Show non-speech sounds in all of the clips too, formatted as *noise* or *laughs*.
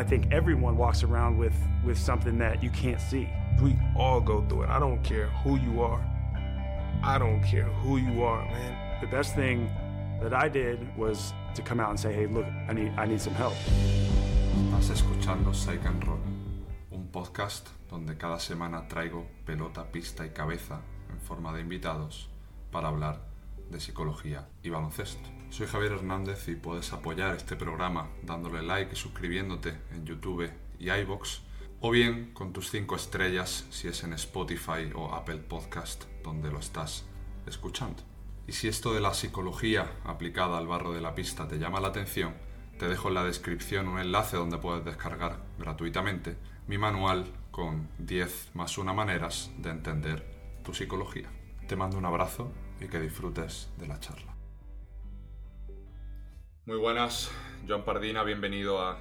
I think everyone walks around with, with something that you can't see. We all go through it. I don't care who you are. I don't care who you are, man. The best thing that I did was to come out and say, hey, look, I need, I need some help. Estás escuchando Psych and Roll, un podcast donde cada semana traigo pelota, pista y cabeza en forma de invitados para hablar de psicología y baloncesto. Soy Javier Hernández y puedes apoyar este programa dándole like y suscribiéndote en YouTube y iBox o bien con tus 5 estrellas si es en Spotify o Apple Podcast donde lo estás escuchando. Y si esto de la psicología aplicada al barro de la pista te llama la atención, te dejo en la descripción un enlace donde puedes descargar gratuitamente mi manual con 10 más 1 maneras de entender tu psicología. Te mando un abrazo y que disfrutes de la charla. Muy buenas, Joan Pardina, bienvenido a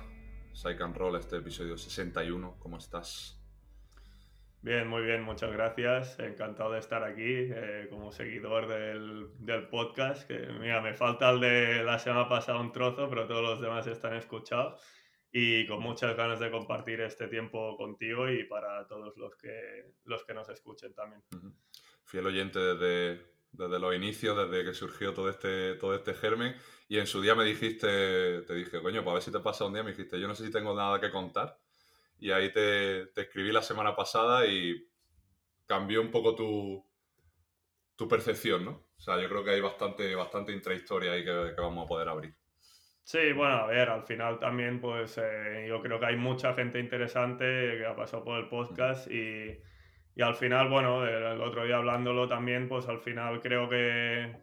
Psych and Roll, este episodio 61. ¿Cómo estás? Bien, muy bien, muchas gracias. Encantado de estar aquí eh, como seguidor del, del, podcast. Que, mira, me falta el de la semana pasada un trozo, pero todos los demás están escuchados. Y con muchas ganas de compartir este tiempo contigo y para todos los que, los que nos escuchen también. Fiel oyente desde, desde los inicios, desde que surgió todo este, todo este germen. Y en su día me dijiste, te dije, coño, pues a ver si te pasa un día, me dijiste, yo no sé si tengo nada que contar. Y ahí te, te escribí la semana pasada y cambió un poco tu, tu percepción, ¿no? O sea, yo creo que hay bastante, bastante intrahistoria ahí que, que vamos a poder abrir. Sí, bueno, a ver, al final también, pues eh, yo creo que hay mucha gente interesante que ha pasado por el podcast y, y al final, bueno, el otro día hablándolo también, pues al final creo que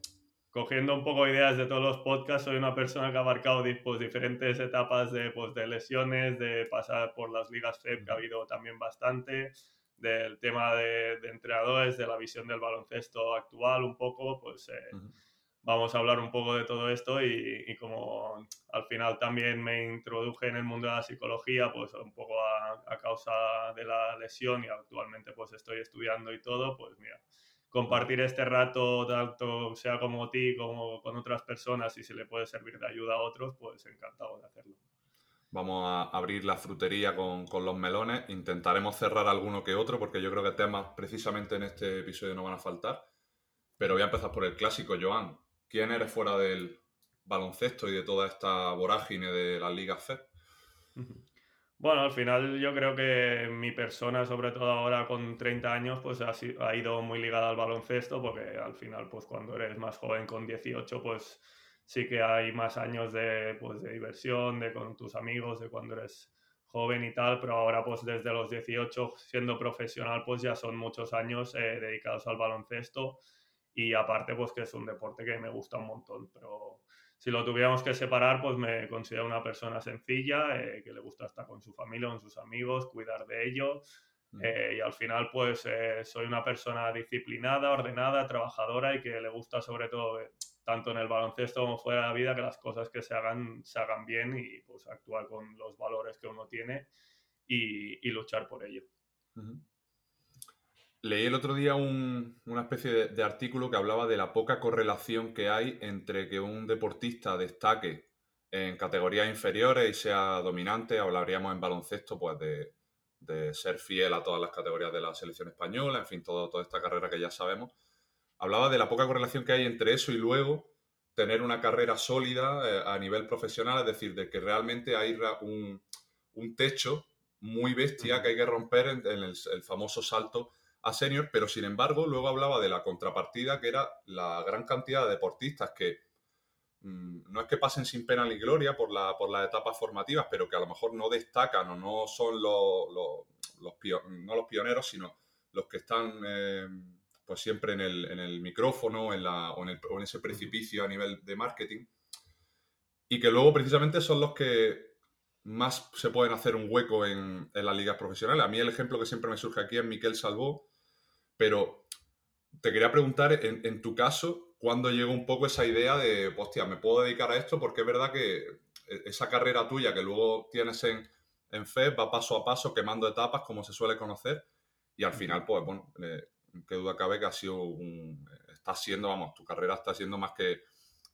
cogiendo un poco ideas de todos los podcasts, soy una persona que ha abarcado pues, diferentes etapas de, pues, de lesiones, de pasar por las ligas FEP, que ha habido también bastante, del tema de, de entrenadores, de la visión del baloncesto actual un poco, pues eh, uh -huh. Vamos a hablar un poco de todo esto y, como al final también me introduje en el mundo de la psicología, pues un poco a, causa de la lesión y actualmente pues estoy estudiando y todo, pues mira, compartir este rato, tanto sea como ti como con otras personas y si le puede servir de ayuda a otros, pues encantado de hacerlo. Vamos a abrir la frutería con, con, los melones. Intentaremos cerrar alguno que otro porque yo creo que temas precisamente en este episodio no van a faltar. Pero voy a empezar por el clásico, Joan. ¿Quién eres fuera del baloncesto y de toda esta vorágine de las ligas FED? Bueno, al final yo creo que mi persona, sobre todo ahora con 30 años, pues ha, ha, ido muy ligada al baloncesto, porque al final, pues cuando eres más joven con 18, pues sí que hay más años de, pues, de diversión, de con tus amigos, de cuando eres joven y tal, pero ahora pues desde los 18 siendo profesional pues ya son muchos años eh, dedicados al baloncesto y aparte pues que es un deporte que me gusta un montón, pero si lo tuviéramos que separar, pues me considero una persona sencilla, eh, que le gusta estar con su familia, con sus amigos, cuidar de ellos. Eh, y al final, pues eh, soy una persona disciplinada, ordenada, trabajadora y que le gusta sobre todo, tanto en el baloncesto como fuera de la vida, que las cosas que se hagan, se hagan bien y pues actuar con los valores que uno tiene y, y luchar por ello. Uh -huh. Leí el otro día un, una especie de, de, artículo que hablaba de la poca correlación que hay entre que un deportista destaque en categorías inferiores y sea dominante. Hablaríamos en baloncesto pues de, de ser fiel a todas las categorías de la selección española, en fin, todo, toda esta carrera que ya sabemos. Hablaba de la poca correlación que hay entre eso y luego tener una carrera sólida eh, a nivel profesional, es decir, de que realmente hay un, un techo muy bestia que hay que romper en, en el, el famoso salto a senior, pero sin embargo luego hablaba de la contrapartida que era la gran cantidad de deportistas que mmm, no es que pasen sin pena ni gloria por, la, por las etapas formativas, pero que a lo mejor no destacan o no son los, los, los no los pioneros, sino los que están eh, pues siempre en el, en el micrófono en la, o, en el, o en ese precipicio a nivel de marketing y que luego precisamente son los que más se pueden hacer un hueco en, en, las ligas profesionales. A mí el ejemplo que siempre me surge aquí es Miquel Salvó, pero te quería preguntar, en, en, tu caso, ¿cuándo llegó un poco esa idea de, hostia, me puedo dedicar a esto? Porque es verdad que esa carrera tuya que luego tienes en, en FED va paso a paso quemando etapas, como se suele conocer, y al final, pues, bueno, eh, qué duda cabe que ha sido un... Está siendo, vamos, tu carrera está siendo más que,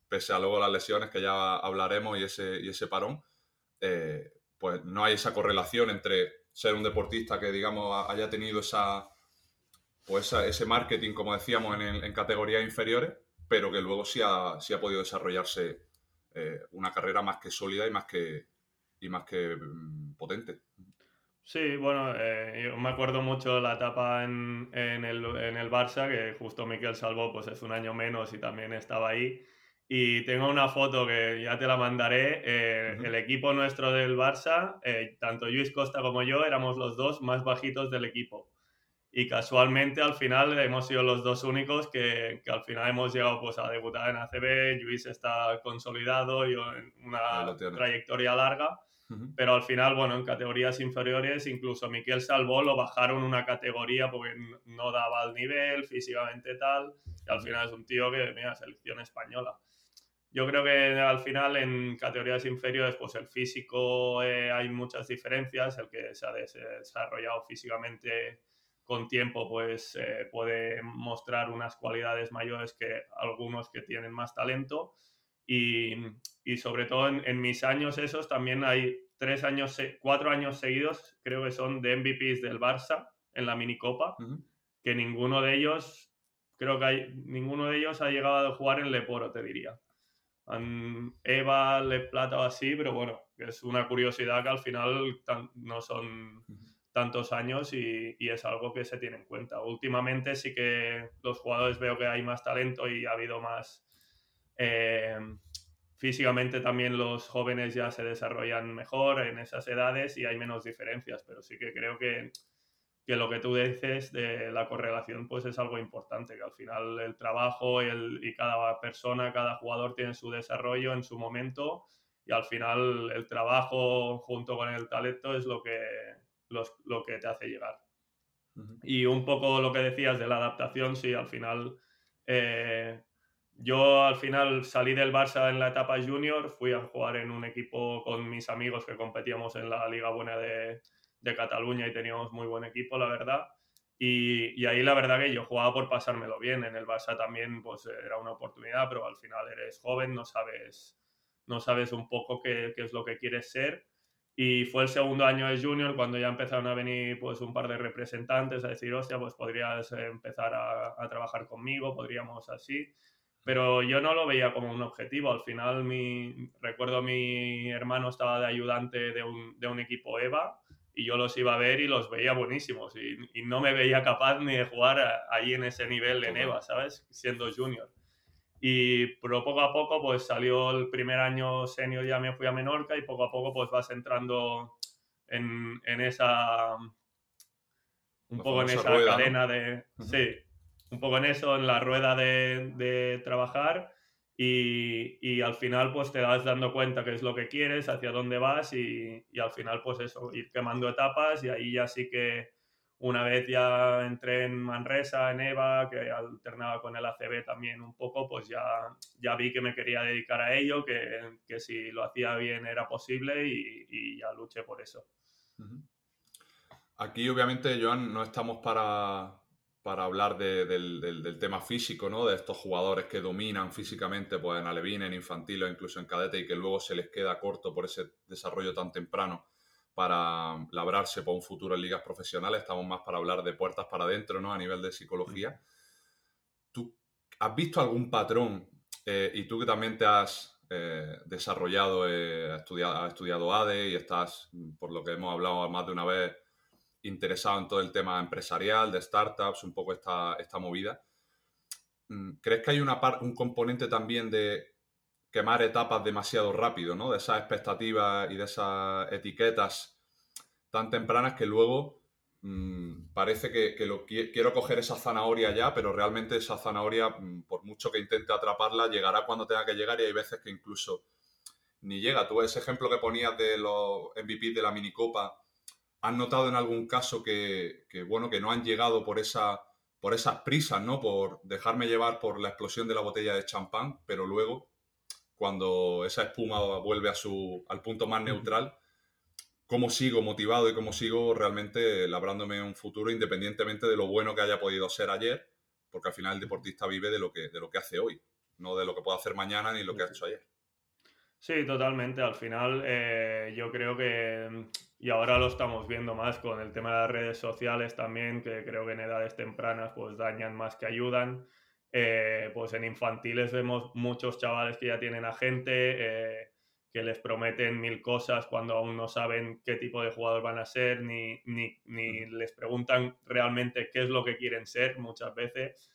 pese a luego las lesiones que ya hablaremos y ese, y ese parón, eh, pues no hay esa correlación entre ser un deportista que, digamos, haya tenido esa, pues ese marketing, como decíamos, en, categorías inferiores, pero que luego sí ha, sí ha podido desarrollarse eh, una carrera más que sólida y más que, y más que mm, potente. Sí, bueno, eh, yo me acuerdo mucho la etapa en, en, el, en el Barça, que justo Miquel Salvó pues es un año menos y también estaba ahí. Y tengo una foto que ya te la mandaré. Eh, el equipo nuestro del Barça, tanto Luis Costa como yo, éramos los dos más bajitos del equipo. Y casualmente al final hemos sido los dos únicos que, que al final hemos llegado pues, a debutar en ACB. Luis está consolidado y en una trayectoria larga. Pero al final, bueno, en categorías inferiores, incluso Miquel Salvó lo bajaron una categoría porque no daba el nivel, físicamente tal. Y al final es un tío que, mira, selección española. Yo creo que al final en categorías inferiores, pues el físico eh, hay muchas diferencias. El que se ha desarrollado físicamente con tiempo, pues eh, puede mostrar unas cualidades mayores que algunos que tienen más talento. Y, y sobre todo en, mis años esos también hay tres años, cuatro años seguidos, creo que son de MVPs del Barça en la minicopa, que ninguno de ellos, creo que hay, ninguno de ellos ha llegado a jugar en Leporo, te diría. Eva, Le Plata o así, pero bueno, es una curiosidad que al final no son tantos años y, es algo que se tiene en cuenta. Últimamente sí que los jugadores veo que hay más talento y ha habido más... Eh, físicamente también los jóvenes ya se desarrollan mejor en esas edades y hay menos diferencias, pero sí que creo que, que lo que tú dices de la correlación pues es algo importante, que al final el trabajo el, y cada persona, cada jugador tiene su desarrollo en su momento y al final el trabajo junto con el talento es lo que, lo que te hace llegar. Y un poco lo que decías de la adaptación, sí, al final eh, yo al final salí del Barça en la etapa junior, fui a jugar en un equipo con mis amigos que competíamos en la Liga Buena de, de Cataluña y teníamos muy buen equipo, la verdad. Y, y, ahí la verdad que yo jugaba por pasármelo bien. En el Barça también pues era una oportunidad, pero al final eres joven, no sabes, no sabes un poco qué, qué es lo que quieres ser. Y fue el segundo año de junior cuando ya empezaron a venir pues un par de representantes a decir, hostia, pues podrías empezar a, a trabajar conmigo, podríamos así pero yo no lo veía como un objetivo. Al final, mi, recuerdo mi hermano estaba de ayudante de un, de un, equipo EVA y yo los iba a ver y los veía buenísimos y, y no me veía capaz ni de jugar ahí en ese nivel en EVA, ¿sabes? Siendo junior. Y pero poco a poco pues salió el primer año senior, ya me fui a Menorca y poco a poco pues vas entrando en, en esa... Un poco en esa cadena de... Sí, un poco en eso, en la rueda de, trabajar y, y, al final pues te das dando cuenta qué es lo que quieres, hacia dónde vas y, y, al final pues eso, ir quemando etapas y ahí ya sí que una vez ya entré en Manresa, en EVA, que alternaba con el ACB también un poco, pues ya, ya vi que me quería dedicar a ello, que, que si lo hacía bien era posible y, y ya luché por eso. Aquí obviamente, Joan, no estamos para, para hablar del, tema físico, ¿no? De estos jugadores que dominan físicamente pues, en alevín, en infantil o incluso en cadete y que luego se les queda corto por ese desarrollo tan temprano para labrarse por un futuro en ligas profesionales. Estamos más para hablar de puertas para adentro, ¿no? A nivel de psicología. ¿Tú has visto algún patrón? Eh, y tú que también te has eh, desarrollado, eh, estudiado, has estudiado ADE y estás, por lo que hemos hablado más de una vez, interesado en todo el tema empresarial, de startups, un poco esta, esta movida. Mm, ¿Crees que hay una un componente también de quemar etapas demasiado rápido, ¿no? De esas expectativas y de esas etiquetas tan tempranas que luego mmm, parece que, quiero coger esa zanahoria ya, pero realmente esa zanahoria, mm, por mucho que intente atraparla, llegará cuando tenga que llegar y hay veces que incluso ni llega. Tú ese ejemplo que ponías de los MVP de la minicopa, ¿Han notado en algún caso que, bueno, que no han llegado por, esa, por esas prisas, ¿no? Por dejarme llevar por la explosión de la botella de champán, pero luego, cuando esa espuma vuelve a su, al punto más neutral, cómo sigo motivado y cómo sigo realmente labrándome un futuro independientemente de lo bueno que haya podido ser ayer, porque al final el deportista vive de lo que, de lo que hace hoy, no de lo que puede hacer mañana ni lo que ha hecho ayer. Sí, totalmente. Al final eh, yo creo que, y ahora lo estamos viendo más con el tema de las redes sociales también, que creo que en edades tempranas pues dañan más que ayudan. Eh, pues en infantiles vemos muchos chavales que ya tienen agente, eh, que les prometen mil cosas cuando aún no saben qué tipo de jugador van a ser, ni, ni, ni les preguntan realmente qué es lo que quieren ser muchas veces.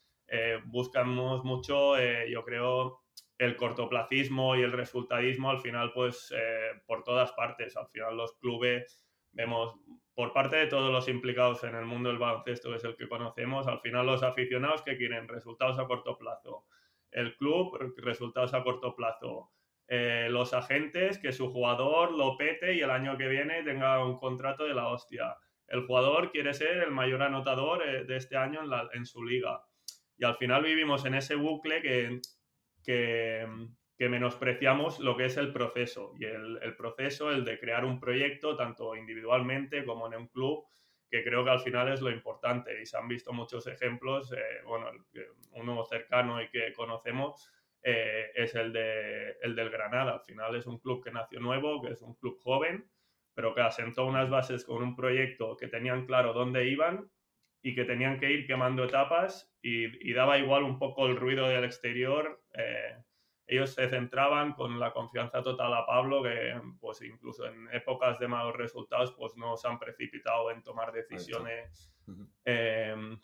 buscamos mucho, yo creo, el cortoplacismo y el resultadismo al final pues eh, por todas partes. Al final los clubes vemos por parte de todos los implicados en el mundo del baloncesto, que es el que conocemos, al final los aficionados que quieren resultados a corto plazo, el club resultados a corto plazo, eh, los agentes que su jugador lo pete y el año que viene tenga un contrato de la hostia. El jugador quiere ser el mayor anotador eh, de este año en, en su liga. Y al final vivimos en ese bucle que que, menospreciamos lo que es el proceso. Y el, proceso, el de crear un proyecto, tanto individualmente como en un club, que creo que al final es lo importante. Y se han visto muchos ejemplos, eh, bueno, uno cercano y que conocemos eh, es el, de, el del Granada. Al final es un club que nació nuevo, que es un club joven, pero que asentó unas bases con un proyecto que tenían claro dónde iban y que tenían que ir quemando etapas y, daba igual un poco el ruido del exterior. Eh, ellos se centraban con la confianza total a Pablo, que pues incluso en épocas de malos resultados pues no se han precipitado en tomar decisiones em,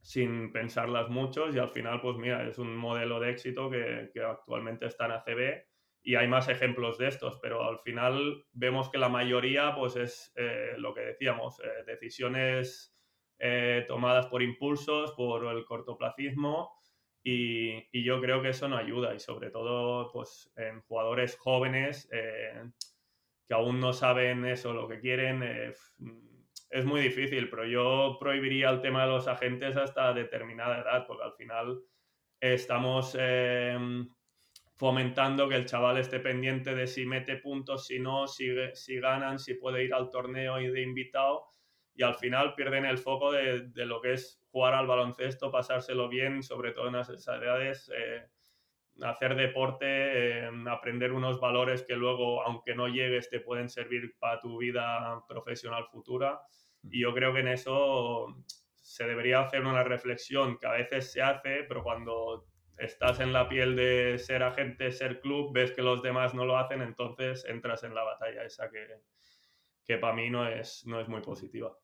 sin pensarlas mucho y al final pues mira, es un modelo de éxito que, que actualmente está en ACB y hay más ejemplos de estos, pero al final vemos que la mayoría pues es eh, lo que decíamos, eh, decisiones eh, tomadas por impulsos, por el cortoplacismo. Y, yo creo que eso no ayuda y sobre todo pues, en jugadores jóvenes eh, que aún no saben eso, lo que quieren, eh, es muy difícil, pero yo prohibiría el tema de los agentes hasta determinada edad, porque al final estamos fomentando que el chaval esté pendiente de si mete puntos, si no, si, si ganan, si puede ir al torneo y de invitado y al final pierden el foco de, lo que es jugar al baloncesto, pasárselo bien, sobre todo en esas edades, eh, hacer deporte, eh, aprender unos valores que luego, aunque no llegues, te pueden servir para tu vida profesional futura. Y yo creo que en eso se debería hacer una reflexión que a veces se hace, pero cuando estás en la piel de ser agente, ser club, ves que los demás no lo hacen, entonces entras en la batalla esa que, que para mí no es, no es muy positiva.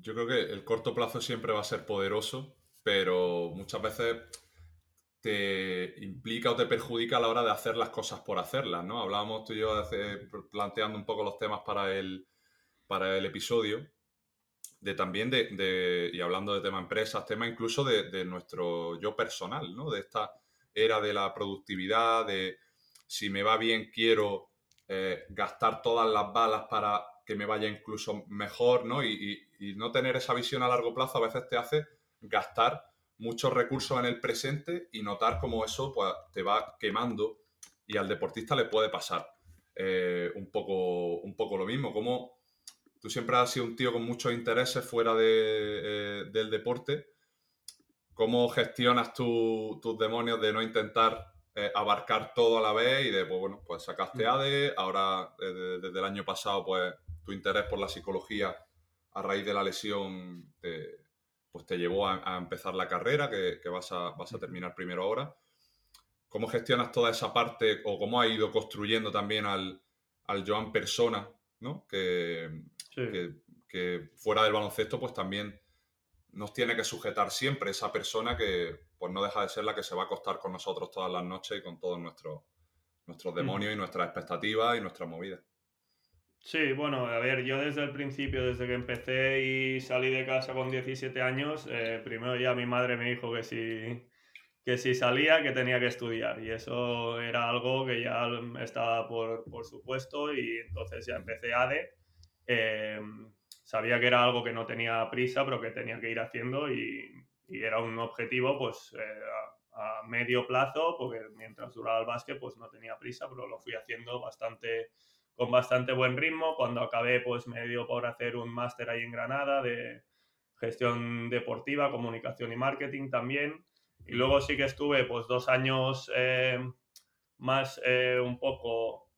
Yo creo que el corto plazo siempre va a ser poderoso, pero muchas veces te implica o te perjudica a la hora de hacer las cosas por hacerlas, ¿no? Hablábamos tú y yo planteando un poco los temas para el, para el episodio, de también de, y hablando de tema empresas, tema incluso de, nuestro yo personal, ¿no? De esta era de la productividad, de si me va bien quiero eh, gastar todas las balas para que me vaya incluso mejor, ¿no? Y, no tener esa visión a largo plazo a veces te hace gastar muchos recursos en el presente y notar cómo eso pues, te va quemando y al deportista le puede pasar eh, un, poco, un poco lo mismo. Como tú siempre has sido un tío con muchos intereses fuera de, eh, del deporte, ¿cómo gestionas tus demonios de no intentar eh, abarcar todo a la vez y de, pues bueno, pues sacaste mm. ADE, ahora desde el año pasado pues tu interés por la psicología a raíz de la lesión te, pues te llevó a, empezar la carrera que, vas, a, vas, a, terminar primero ahora. ¿Cómo gestionas toda esa parte o cómo ha ido construyendo también al, al Joan persona, ¿no? que, que, fuera del baloncesto pues también nos tiene que sujetar siempre esa persona que pues no deja de ser la que se va a acostar con nosotros todas las noches y con todos nuestros, nuestros demonios y nuestras expectativas y nuestras movidas. Sí, bueno, a ver, yo desde el principio, desde que empecé y salí de casa con 17 años, eh, primero ya mi madre me dijo que si, que si salía, que tenía que estudiar. Y eso era algo que ya estaba por, por supuesto y entonces ya empecé ADE. Eh, sabía que era algo que no tenía prisa, pero que tenía que ir haciendo y, y era un objetivo pues eh, a, a, medio plazo, porque mientras duraba el básquet pues no tenía prisa, pero lo fui haciendo bastante con bastante buen ritmo. Cuando acabé, pues me dio por hacer un máster ahí en Granada de gestión deportiva, comunicación y marketing también. Y luego sí que estuve pues dos años eh, más eh, un poco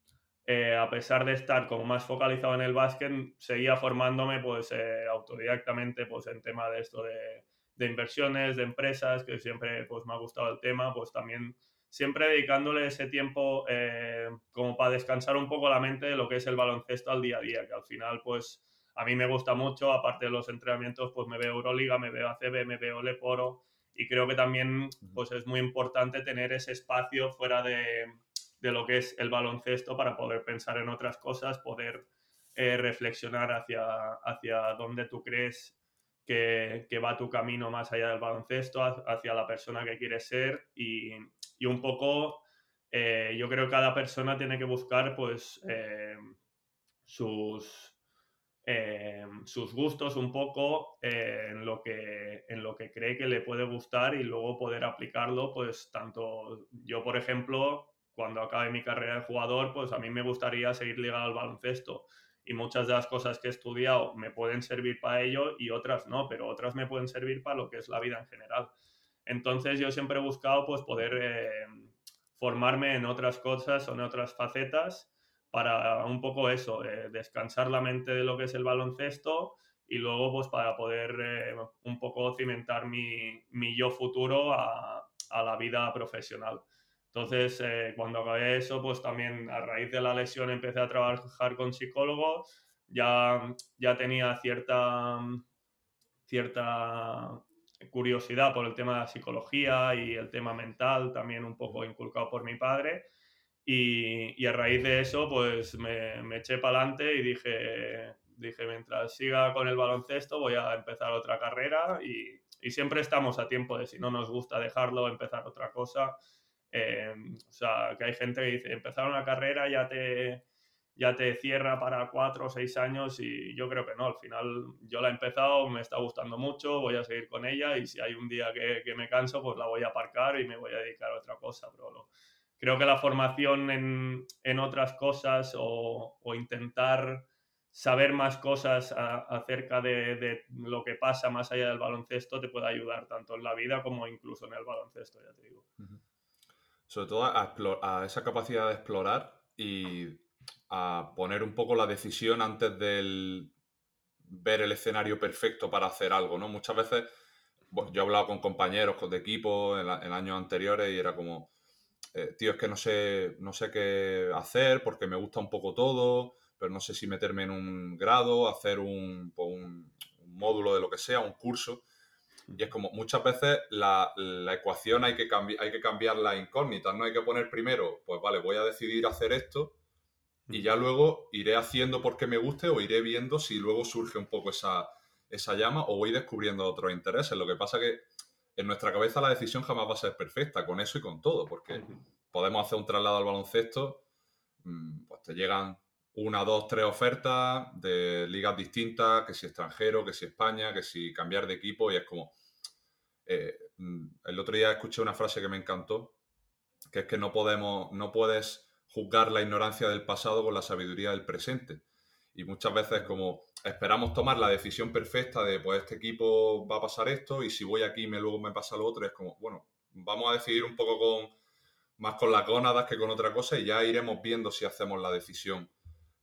eh, a pesar de estar como más focalizado en el básquet, seguía formándome pues autodidactamente pues en tema de esto de, de, inversiones, de empresas, que siempre pues me ha gustado el tema, pues también siempre dedicándole ese tiempo eh, como para descansar un poco la mente de lo que es el baloncesto al día a día, que al final pues a mí me gusta mucho, aparte de los entrenamientos pues me veo Euroliga, me veo ACB, me veo Leporo y creo que también pues es muy importante tener ese espacio fuera de de lo que es el baloncesto para poder pensar en otras cosas, poder eh, reflexionar hacia, hacia dónde tú crees que, va tu camino más allá del baloncesto, hacia la persona que quieres ser y, un poco eh, yo creo que cada persona tiene que buscar pues eh, sus, sus gustos un poco en, lo que, en lo que cree que le puede gustar y luego poder aplicarlo pues tanto yo por ejemplo cuando acabe mi carrera de jugador, pues a mí me gustaría seguir ligado al baloncesto. Y muchas de las cosas que he estudiado me pueden servir para ello y otras no, pero otras me pueden servir para lo que es la vida en general. Entonces yo siempre he buscado pues poder eh, formarme en otras cosas o en otras facetas para un poco eso, eh, descansar la mente de lo que es el baloncesto y luego pues para poder eh, un poco cimentar mi, mi yo futuro a, a la vida profesional. Entonces, cuando acabé eso, pues también a raíz de la lesión empecé a trabajar con psicólogos, ya, ya tenía cierta, cierta curiosidad por el tema de la psicología y el tema mental, también un poco inculcado por mi padre. Y, y a raíz de eso, pues me, me eché para adelante y dije, dije, mientras siga con el baloncesto, voy a empezar otra carrera y, y siempre estamos a tiempo de si no nos gusta dejarlo, empezar otra cosa Em, o sea, que hay gente que dice, empezar una carrera ya te, ya te cierra para cuatro o seis años y yo creo que no, al final yo la he empezado, me está gustando mucho, voy a seguir con ella y si hay un día que, que me canso, pues la voy a aparcar y me voy a dedicar a otra cosa, pero creo que la formación en, en otras cosas o, o, intentar saber más cosas acerca de, de, lo que pasa más allá del baloncesto te puede ayudar tanto en la vida como incluso en el baloncesto, ya te digo. Sobre todo a, esa capacidad de explorar y a poner un poco la decisión antes del ver el escenario perfecto para hacer algo, ¿no? Muchas veces yo he hablado con compañeros de equipo en, años anteriores y era como, eh, tío, es que no sé, no sé qué hacer porque me gusta un poco todo, pero no sé si meterme en un grado, hacer un, un módulo de lo que sea, un curso. Y es como muchas veces la, ecuación hay que, hay que cambiar la incógnita, no hay que poner primero, pues vale, voy a decidir hacer esto y ya luego iré haciendo porque me guste o iré viendo si luego surge un poco esa, esa llama o voy descubriendo otros intereses. Lo que pasa que en nuestra cabeza la decisión jamás va a ser perfecta con eso y con todo, porque podemos hacer un traslado al baloncesto, mm, pues te llegan una, dos, tres ofertas de ligas distintas, que si extranjero, que si España, que si cambiar de equipo, y es como, eh, mm, el otro día escuché una frase que me encantó, que es que no podemos, no puedes juzgar la ignorancia del pasado con la sabiduría del presente. Y muchas veces como esperamos tomar la decisión perfecta de, pues este equipo va a pasar esto y si voy aquí me luego me pasa lo otro, es como, bueno, vamos a decidir un poco con más con las gónadas que con otra cosa y ya iremos viendo si hacemos la decisión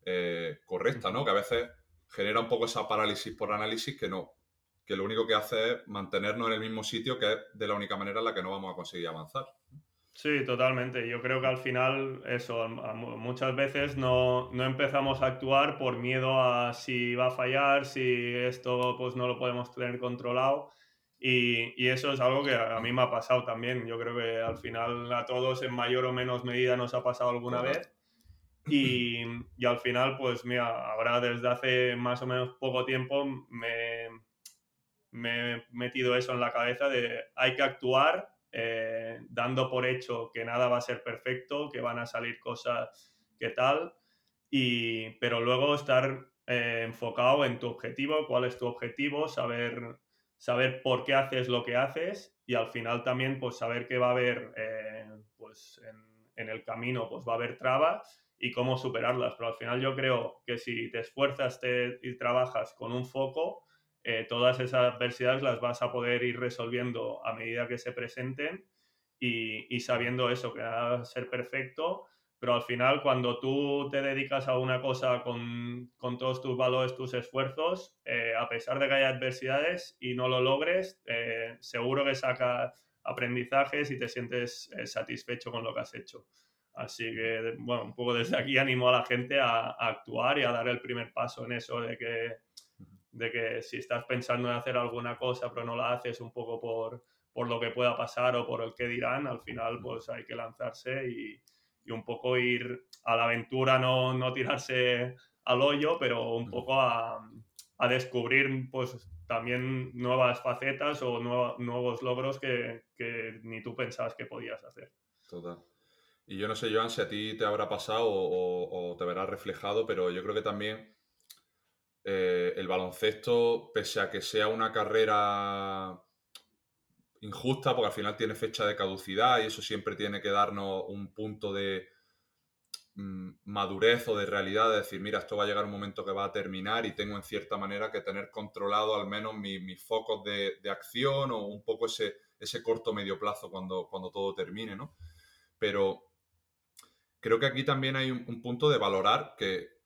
eh, correcta, ¿no? Que a veces genera un poco esa parálisis por análisis que no, que lo único que hace es mantenernos en el mismo sitio, que es de la única manera en la que no vamos a conseguir avanzar. Sí, totalmente. Yo creo que al final, eso, muchas veces no, no, empezamos a actuar por miedo a si va a fallar, si esto pues no lo podemos tener controlado. Y, y, eso es algo que a, mí me ha pasado también. Yo creo que al final a todos en mayor o menos medida nos ha pasado alguna vez. Y, y, al final, pues mira, ahora desde hace más o menos poco tiempo me, me he metido eso en la cabeza de hay que actuar eh, dando por hecho que nada va a ser perfecto, que van a salir cosas que tal, y, pero luego estar eh, enfocado en tu objetivo, cuál es tu objetivo, saber, saber por qué haces lo que haces y al final también pues saber que va a haber eh, pues en, el camino pues va a haber trabas y cómo superarlas, pero al final yo creo que si te esfuerzas te, y trabajas con un foco, eh, todas esas adversidades las vas a poder ir resolviendo a medida que se presenten y, sabiendo eso, que va a ser perfecto, pero al final cuando tú te dedicas a una cosa con, todos tus valores, tus esfuerzos, eh, a pesar de que haya adversidades y no lo logres, eh, seguro que sacas aprendizajes y te sientes satisfecho con lo que has hecho. Así que, bueno, un poco desde aquí animo a la gente a, actuar y a dar el primer paso en eso de que, de que si estás pensando en hacer alguna cosa pero no la haces un poco por, por lo que pueda pasar o por el que dirán, al final pues hay que lanzarse y, un poco ir a la aventura, no, no tirarse al hoyo, pero un poco a, a descubrir pues también nuevas facetas o nuevos logros que, que, ni tú pensabas que podías hacer. Total. Y yo no sé, Joan, si a ti te habrá pasado o, o te verás reflejado, pero yo creo que también eh, el baloncesto, pese a que sea una carrera injusta, porque al final tiene fecha de caducidad y eso siempre tiene que darnos un punto de mm, madurez o de realidad, de decir, mira, esto va a llegar un momento que va a terminar y tengo en cierta manera que tener controlado al menos mis focos de, acción o un poco ese, ese corto medio plazo cuando, cuando todo termine, ¿no? Pero creo que aquí también hay un, punto de valorar que,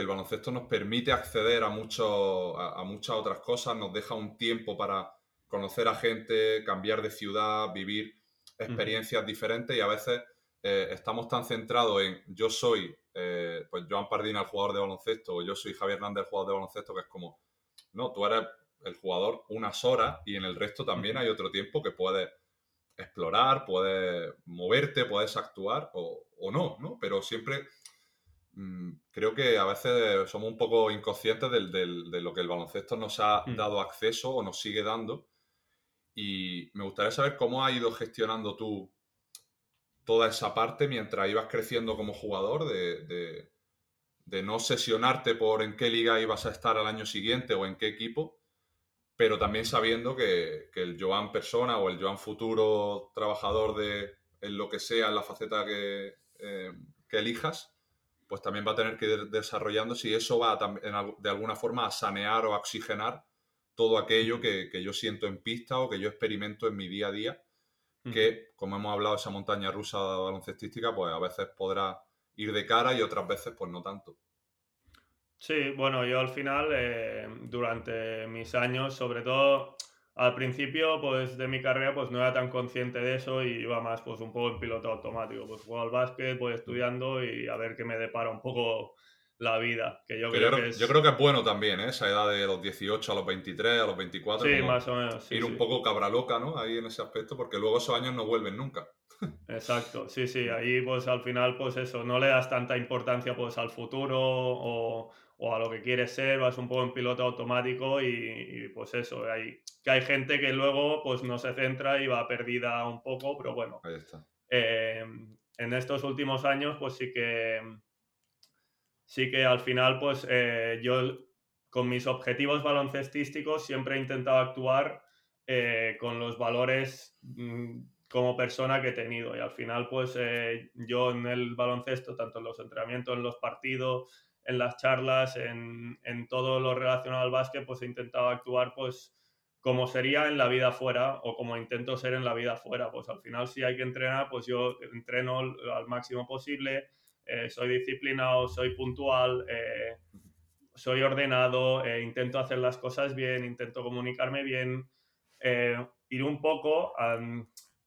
el baloncesto nos permite acceder a, mucho, a muchas otras cosas, nos deja un tiempo para conocer a gente, cambiar de ciudad, vivir experiencias diferentes y a veces eh, estamos tan centrados en yo soy eh, pues Joan Pardina el jugador de baloncesto o yo soy Javier Hernández el jugador de baloncesto que es como, no, tú eres el jugador unas horas y en el resto también hay otro tiempo que puedes explorar, puedes moverte, puedes actuar o, no, ¿no? Pero siempre creo que a veces somos un poco inconscientes de lo que el baloncesto nos ha mm. dado acceso o nos sigue dando y me gustaría saber cómo has ido gestionando tú toda esa parte mientras ibas creciendo como jugador, de, no sesionarte por en qué liga ibas a estar al año siguiente o en qué equipo, pero también sabiendo que, el Joan persona o el Joan futuro trabajador de en lo que sea, en la faceta que, eh, que elijas, pues también va a tener que ir desarrollando si eso va de alguna forma a sanear o a oxigenar todo aquello que, yo siento en pista o que yo experimento en mi día a día, que como hemos hablado, esa montaña rusa baloncestística, pues a veces podrá ir de cara y otras veces pues no tanto. Sí, bueno, yo al final, eh, durante mis años, sobre todo al principio pues de mi carrera pues no era tan consciente de eso y iba más pues un poco en piloto automático, pues juego al básquet, voy estudiando y a ver qué me depara un poco la vida. Que yo, creo, que es... yo creo que es bueno también, ¿eh? esa edad de los 18 a los 23, a los 24. Sí, más o menos. ir un poco cabra loca, ¿no? Ahí en ese aspecto, porque luego esos años no vuelven nunca. *laughs* Exacto, sí, sí, ahí pues al final pues eso, no le das tanta importancia pues al futuro o, a lo que quieres ser, vas un poco en piloto automático y, pues eso, hay, que hay gente que luego pues no se centra y va perdida un poco, pero bueno. Ahí está. Eh, en estos últimos años pues sí que sí que al final, pues eh, yo con mis objetivos baloncestísticos siempre he intentado actuar eh, con los valores mm, como persona que he tenido. Y al final, pues eh, yo en el baloncesto, tanto en los entrenamientos, en los partidos, en las charlas, en, en, todo lo relacionado al básquet, pues he intentado actuar pues como sería en la vida fuera o como intento ser en la vida fuera. Pues al final si hay que entrenar, pues yo entreno al máximo posible, eh, soy disciplinado, soy puntual, eh, soy ordenado, eh, intento hacer las cosas bien, intento comunicarme bien, ir un poco,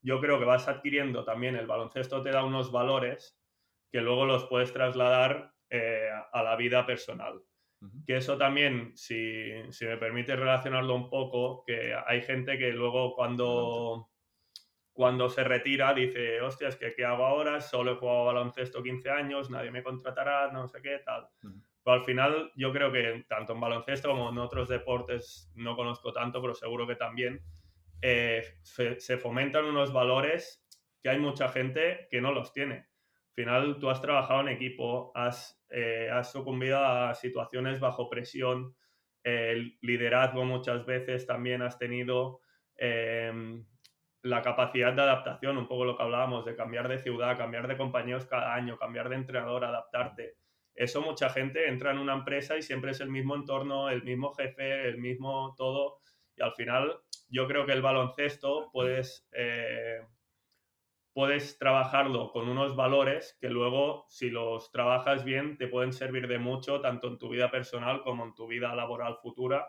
yo creo que vas adquiriendo también, el baloncesto te da unos valores que luego los puedes trasladar a la vida personal. Que eso también, si, si, me permite relacionarlo un poco, que hay gente que luego cuando cuando se retira dice, hostias, ¿qué, ¿qué hago ahora? Solo he jugado baloncesto 15 años, nadie me contratará, no sé qué, tal. Pero al final yo creo que tanto en baloncesto como en otros deportes, no conozco tanto, pero seguro que también, eh, se, fomentan unos valores que hay mucha gente que no los tiene. Al final tú has trabajado en equipo, has, eh, has sucumbido a situaciones bajo presión, el liderazgo muchas veces también has tenido, em, la capacidad de adaptación, un poco lo que hablábamos, de cambiar de ciudad, cambiar de compañeros cada año, cambiar de entrenador, adaptarte. Eso mucha gente entra en una empresa y siempre es el mismo entorno, el mismo jefe, el mismo todo. Y al final yo creo que el baloncesto puedes, eh, puedes trabajarlo con unos valores que luego, si los trabajas bien, te pueden servir de mucho, tanto en tu vida personal como en tu vida laboral futura.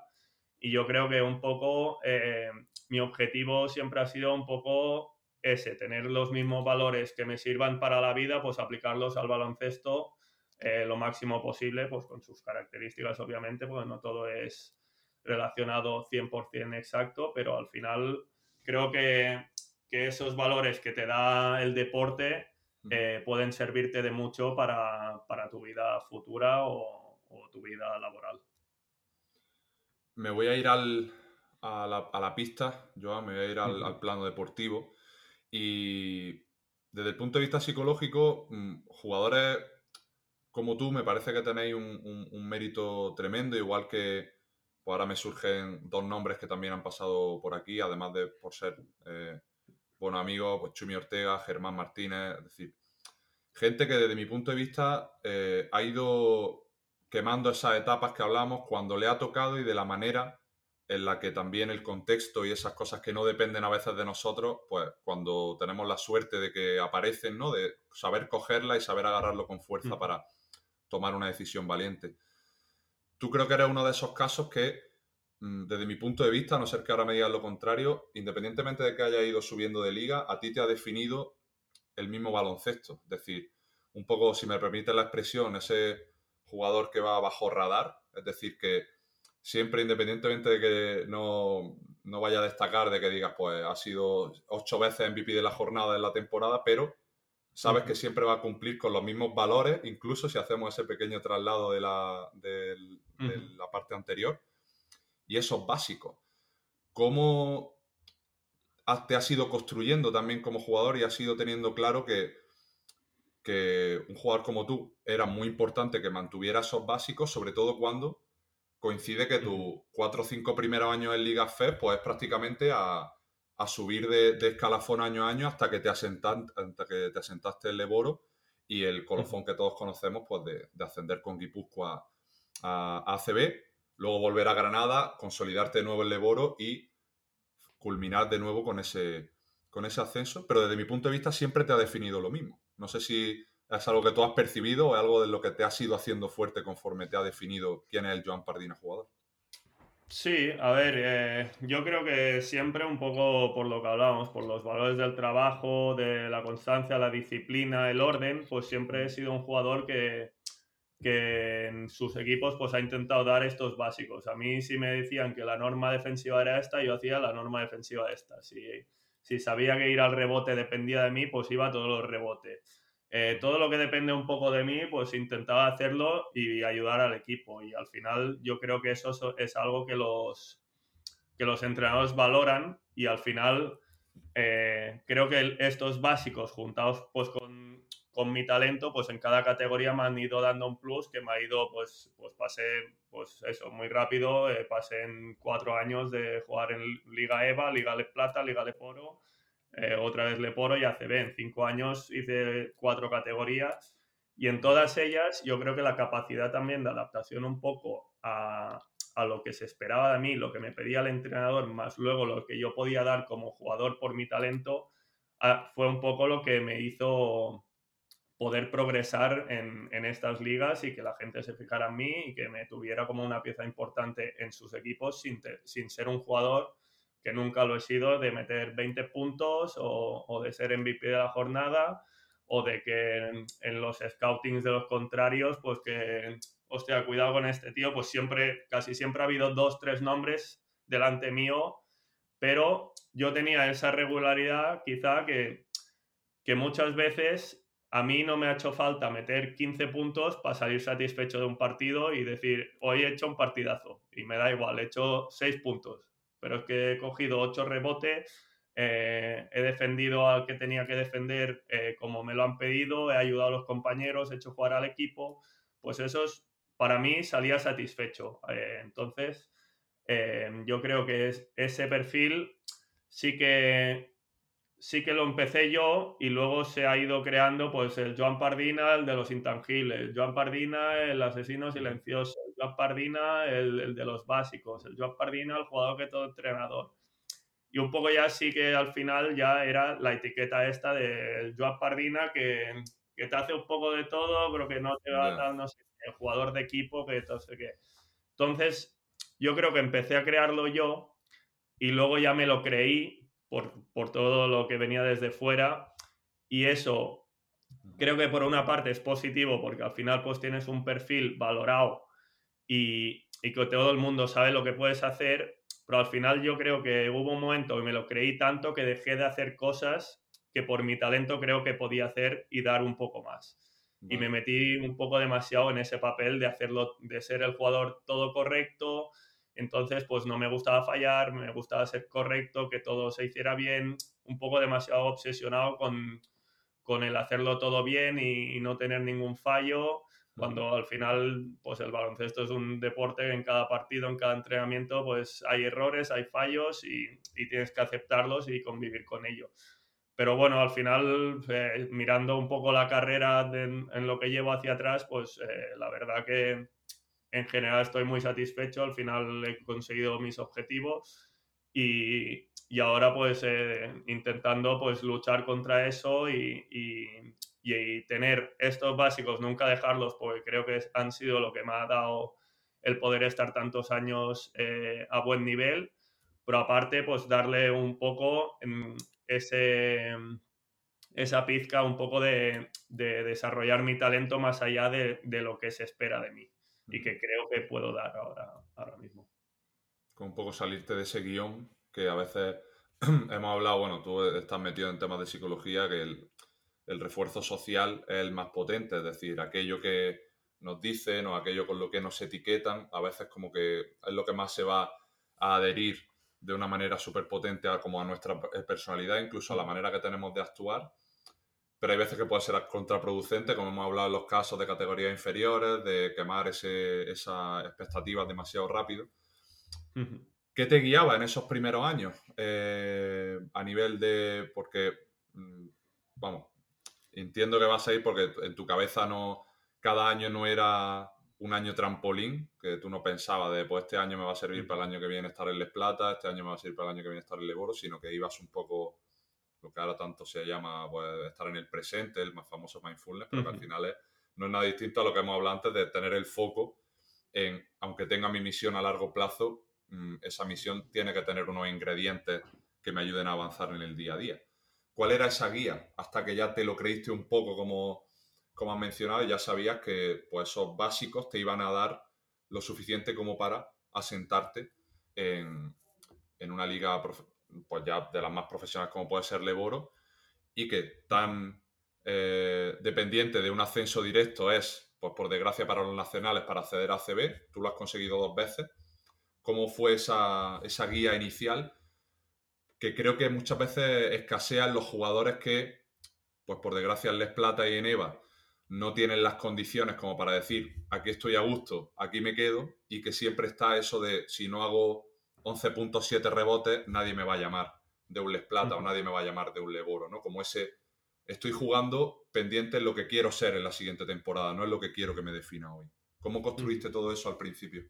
Y yo creo que un poco eh, mi objetivo siempre ha sido un poco ese, tener los mismos valores que me sirvan para la vida, pues aplicarlos al baloncesto eh, lo máximo posible, pues con sus características, obviamente, porque no todo es relacionado 100% exacto, pero al final creo que, esos valores que te da el deporte eh, pueden servirte de mucho para, tu vida futura o, tu vida laboral. Me voy a ir al, a, la, pista, Joan, me voy a ir al, plano deportivo. Y desde el punto de vista psicológico, mm, jugadores como tú me parece que tenéis un mérito tremendo, igual que pues ahora me surgen dos nombres que también han pasado por aquí, además de por ser eh, buen amigo, pues Chumi Ortega, Germán Martínez, es decir, gente que desde mi punto de vista eh, ha ido quemando esas etapas que hablamos cuando le ha tocado y de la manera en la que también el contexto y esas cosas que no dependen a veces de nosotros, pues cuando tenemos la suerte de que aparecen, ¿no? De saber cogerla y saber agarrarlo con fuerza mm. para tomar una decisión valiente tú creo que eres uno de esos casos que, desde mi punto de vista, a no ser que ahora me digas lo contrario, independientemente de que haya ido subiendo de liga, a ti te ha definido el mismo baloncesto. Es decir, un poco, si me permite la expresión, ese jugador que va bajo radar, es decir, que siempre, independientemente de que no, no vaya a destacar, de que digas, pues ha sido ocho veces MVP de la jornada en la temporada, pero sabes que siempre va a cumplir con los mismos valores, incluso si hacemos ese pequeño traslado de la, de, la parte anterior. Y eso es básico. ¿Cómo te has ido construyendo también como jugador y has ido teniendo claro que, que un jugador como tú era muy importante que mantuviera esos básicos, sobre todo cuando coincide que tus cuatro o cinco primeros años en Liga FED, pues es prácticamente a, a subir de, escalafón año a año hasta que te, asentan, hasta que te asentaste el Leboro y el colofón que todos conocemos, pues de, ascender con Guipúzcoa a, ACB, luego volver a Granada, consolidarte de nuevo el Leboro y culminar de nuevo con ese, con ese ascenso. Pero desde mi punto de vista siempre te ha definido lo mismo. No sé si es algo que tú has percibido o es algo de lo que te has ido haciendo fuerte conforme te ha definido quién es el Joan Pardina jugador. Sí, a ver, eh, yo creo que siempre un poco por lo que hablábamos, por los valores del trabajo, de la constancia, la disciplina, el orden, pues siempre he sido un jugador que, que en sus equipos pues ha intentado dar estos básicos. A mí si me decían que la norma defensiva era esta, yo hacía la norma defensiva esta. Si, si sabía que ir al rebote dependía de mí, pues iba a todos los rebotes. Eh, todo lo que depende un poco de mí, pues intentaba hacerlo y ayudar al equipo. Y al final yo creo que eso es algo que los, que los entrenadores valoran y al final eh, creo que estos básicos juntados pues con, con, mi talento, pues en cada categoría me han ido dando un plus que me ha ido, pues, pues pasé, pues eso, muy rápido, eh, pasé en cuatro años de jugar en Liga EVA, Liga de Plata, Liga de Foro eh, otra vez Leporo y ACB. En cinco años hice cuatro categorías y en todas ellas yo creo que la capacidad también de adaptación un poco a, a lo que se esperaba de mí, lo que me pedía el entrenador, más luego lo que yo podía dar como jugador por mi talento, fue un poco lo que me hizo poder progresar en, en, estas ligas y que la gente se fijara en mí y que me tuviera como una pieza importante en sus equipos sin, sin ser un jugador que nunca lo he sido, de meter 20 puntos o, de ser MVP de la jornada o de que en, los scoutings de los contrarios, pues que, hostia, cuidado con este tío, pues siempre, casi siempre ha habido dos, tres nombres delante mío, pero yo tenía esa regularidad quizá que, que muchas veces a mí no me ha hecho falta meter 15 puntos para salir satisfecho de un partido y decir, hoy he hecho un partidazo y me da igual, he hecho 6 puntos pero es que he cogido ocho rebotes, eh, he defendido al que tenía que defender eh, como me lo han pedido, he ayudado a los compañeros, he hecho jugar al equipo, pues eso es, para mí salía satisfecho. Eh, entonces, yo creo que es, ese perfil sí que sí que lo empecé yo y luego se ha ido creando pues el Joan Pardina, el de los intangibles, Joan Pardina, el asesino silencioso, Joan Pardina, el, de los básicos, el Joan Pardina, el jugador que todo entrenador. y un poco ya sí que al final ya era la etiqueta esta de Joan Pardina que, que te hace un poco de todo, pero que no te va a dar, no sé, el jugador de equipo, que entonces que. Entonces, yo creo que empecé a crearlo yo y luego ya me lo creí por, por todo lo que venía desde fuera y eso creo que por una parte es positivo porque al final pues tienes un perfil valorado y, y que todo el mundo sabe lo que puedes hacer, pero al final yo creo que hubo un momento que me lo creí tanto que dejé de hacer cosas que por mi talento creo que podía hacer y dar un poco más. Y me metí un poco demasiado en ese papel de hacerlo, de ser el jugador todo correcto. Entonces, pues no me gustaba fallar, me gustaba ser correcto, que todo se hiciera bien, un poco demasiado obsesionado con, con el hacerlo todo bien y, no tener ningún fallo, cuando al final, pues el baloncesto es un deporte en cada partido, en cada entrenamiento, pues hay errores, hay fallos y, y tienes que aceptarlos y convivir con ello. Pero bueno, al final, eh, mirando un poco la carrera en lo que llevo hacia atrás, pues eh, la verdad que en general estoy muy satisfecho. Al final he conseguido mis objetivos y, y ahora pues eh, intentando pues luchar contra eso y, y, y, tener estos básicos, nunca dejarlos porque creo que han sido lo que me ha dado el poder estar tantos años a buen nivel pero aparte pues darle un poco ese, esa pizca un poco de, desarrollar mi talento más allá de, lo que se espera de mí y que creo que puedo dar ahora, ahora mismo. Con un poco salirte de ese guion que a veces *clears throat* hemos hablado, bueno, tú estás metido en temas de psicología, que el, el refuerzo social es el más potente, es decir, aquello que nos dicen o aquello con lo que nos etiquetan, a veces como que es lo que más se va a adherir de una manera súper potente a, como a nuestra personalidad, incluso a la manera que tenemos de actuar. Pero hay veces que puede ser contraproducente, como hemos hablado en los casos de categorías inferiores, de quemar ese, esas expectativas demasiado rápido. ¿Qué te guiaba en esos primeros años? Eh, a nivel de. Porque, mm, vamos, entiendo que vas a ir porque en tu cabeza no. Cada año no era un año trampolín, que tú no pensabas de, pues este año me va a servir para el año que viene estar en Les Plata, este año me va a servir para el año que viene estar en Leboro, sino que ibas un poco, lo que ahora tanto se llama, pues, estar en el presente, el más famoso mindfulness, pero que al final no es nada distinto a lo que hemos hablado antes de tener el foco en, aunque tenga mi misión a largo plazo, mm, esa misión tiene que tener unos ingredientes que me ayuden a avanzar en el día a día. ¿Cuál era esa guía? Hasta que ya te lo creíste un poco como como has mencionado, ya sabías que pues, esos básicos te iban a dar lo suficiente como para asentarte en, una liga pues ya de las más profesionales como puede ser Leboro y que tan eh, dependiente de un ascenso directo es, pues por desgracia para los nacionales, para acceder a CB, tú lo has conseguido dos veces. ¿Cómo fue esa, esa guía inicial? Que creo que muchas veces escasean los jugadores que, pues por desgracia en Les Plata y en EVA, no tienen las condiciones como para decir, aquí estoy a gusto, aquí me quedo, y que siempre está eso de, si no hago 11.7 rebotes, nadie me va a llamar de un Les Plata o nadie me va a llamar de un Leboro, ¿no? Como ese, estoy jugando pendiente en lo que quiero ser en la siguiente temporada, no es lo que quiero que me defina hoy. ¿Cómo construiste todo eso al principio?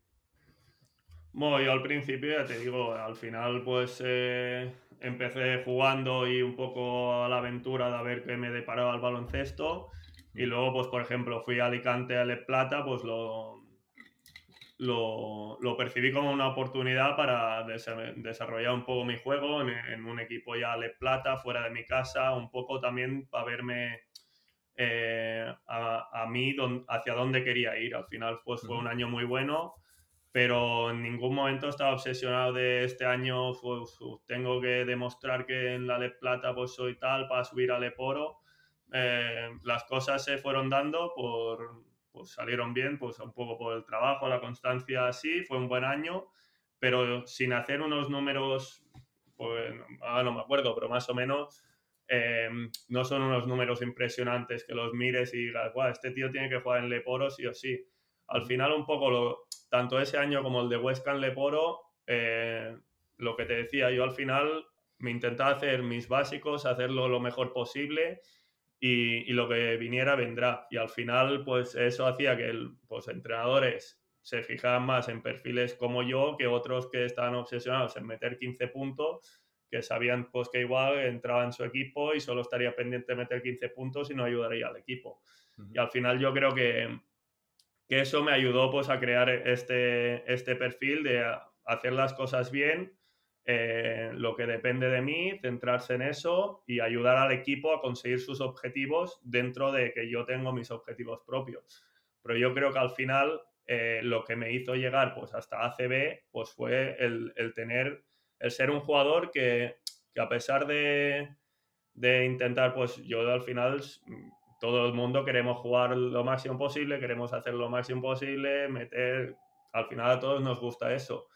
Bueno, yo al principio, ya te digo, al final pues eh, empecé jugando y un poco a la aventura de ver qué me deparaba el baloncesto y luego, pues, por ejemplo, fui a Alicante a Le Plata, pues lo, lo, percibí como una oportunidad para desarrollar un poco mi juego en, un equipo ya Le Plata, fuera de mi casa, un poco también para verme eh, a, a, mí hacia dónde quería ir. Al final, pues fue un año muy bueno, pero en ningún momento estaba obsesionado de este año, pues, tengo que demostrar que en la Le Plata pues soy tal para subir a Leporo eh, las cosas se fueron dando por, pues salieron bien, pues un poco por el trabajo, la constancia así, fue un buen año, pero sin hacer unos números, pues ahora no me acuerdo, pero más o menos eh, no son unos números impresionantes que los mires y digas, Guau, este tío tiene que jugar en Leporo sí o sí. Al final un poco, tanto ese año como el de Huesca en Leporo, eh, lo que te decía, yo al final me intentaba hacer mis básicos, hacerlo lo mejor posible y, lo que viniera vendrá. Y al final, pues eso hacía que el, pues, entrenadores se fijaban más en perfiles como yo que otros que estaban obsesionados en meter 15 puntos, que sabían pues que igual entraba en su equipo y solo estaría pendiente de meter 15 puntos y no ayudaría al equipo. Y al final yo creo que, que eso me ayudó pues a crear este, este perfil de hacer las cosas bien, eh, lo que depende de mí, centrarse en eso y ayudar al equipo a conseguir sus objetivos dentro de que yo tengo mis objetivos propios. Pero yo creo que al final eh, lo que me hizo llegar pues hasta ACB pues fue el, el tener el ser un jugador que, a pesar de, intentar, pues yo al final, todo el mundo queremos jugar lo máximo posible, queremos hacer lo máximo posible, meter, al final a todos nos gusta eso.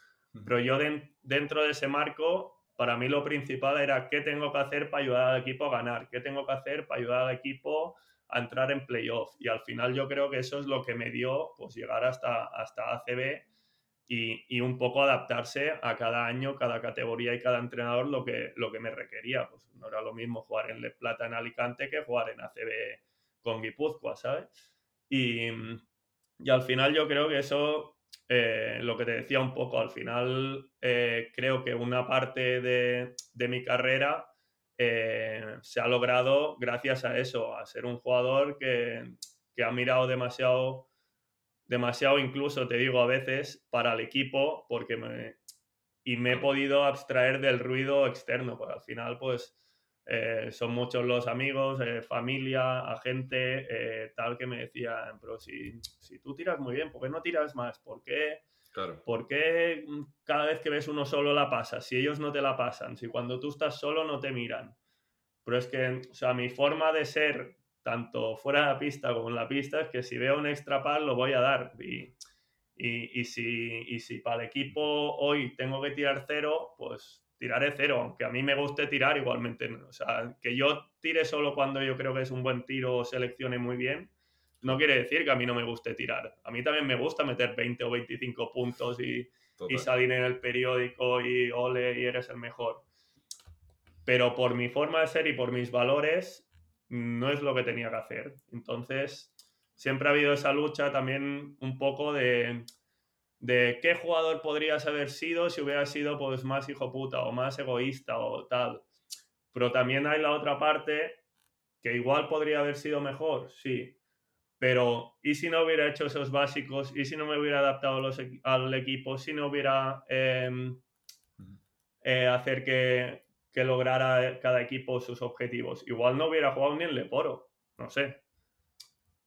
Pero yo dentro de ese marco, para mí lo principal era qué tengo que hacer para ayudar al equipo a ganar, qué tengo que hacer para ayudar al equipo a entrar en playoff. Y al final yo creo que eso es lo que me dio pues llegar hasta, hasta ACB y, un poco adaptarse a cada año, cada categoría y cada entrenador lo que, lo que me requería. Pues no era lo mismo jugar en Le Plata en Alicante que jugar en ACB con Guipúzcoa, ¿sabes? Y, al final yo creo que eso, eh, lo que te decía un poco, al final eh, creo que una parte de, mi carrera eh, se ha logrado gracias a eso, a ser un jugador que, que ha mirado demasiado demasiado incluso, te digo, a veces para el equipo, porque me, y me he podido abstraer del ruido externo, porque al final, pues, eh, son muchos los amigos, eh, familia, agente, eh, tal, que me decían, pero si, si, tú tiras muy bien, ¿por qué no tiras más? ¿Por qué, claro. ¿Por qué cada vez que ves uno solo la pasas? Si ellos no te la pasan, si cuando tú estás solo no te miran. Pero es que, o sea, mi forma de ser tanto fuera de la pista como en la pista, es que si veo un extra pal lo voy a dar. Y, y, si, y si para el equipo hoy tengo que tirar cero, pues tiraré cero, aunque a mí me guste tirar igualmente. O sea, que yo tire solo cuando yo creo que es un buen tiro o seleccione muy bien, no quiere decir que a mí no me guste tirar. A mí también me gusta meter 20 o 25 puntos y, y salir en el periódico y ole y eres el mejor. Pero por mi forma de ser y por mis valores, no es lo que tenía que hacer. Entonces, siempre ha habido esa lucha también un poco de, de qué jugador podrías haber sido si hubiera sido pues más hijo puta o más egoísta o tal. Pero también hay la otra parte que igual podría haber sido mejor, sí. Pero, ¿y si no hubiera hecho esos básicos? ¿Y si no me hubiera adaptado al equipo? ¿Si no hubiera em, eh, hacer que, que lograra cada equipo sus objetivos. Igual no hubiera jugado ni en Leporo, no sé.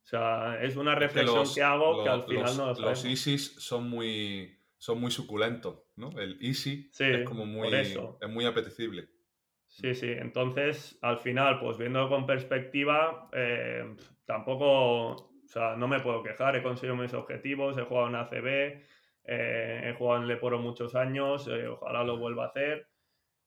O sea, es una reflexión que, hago que al final no lo Los Isis son muy, son muy suculentos, ¿no? El Easy es como muy, es muy apetecible. Sí, sí. Entonces, al final, pues viendo con perspectiva, eh, tampoco, o sea, no me puedo quejar. He conseguido mis objetivos, he jugado en ACB, eh, he jugado en Leporo muchos años, eh, ojalá lo vuelva a hacer.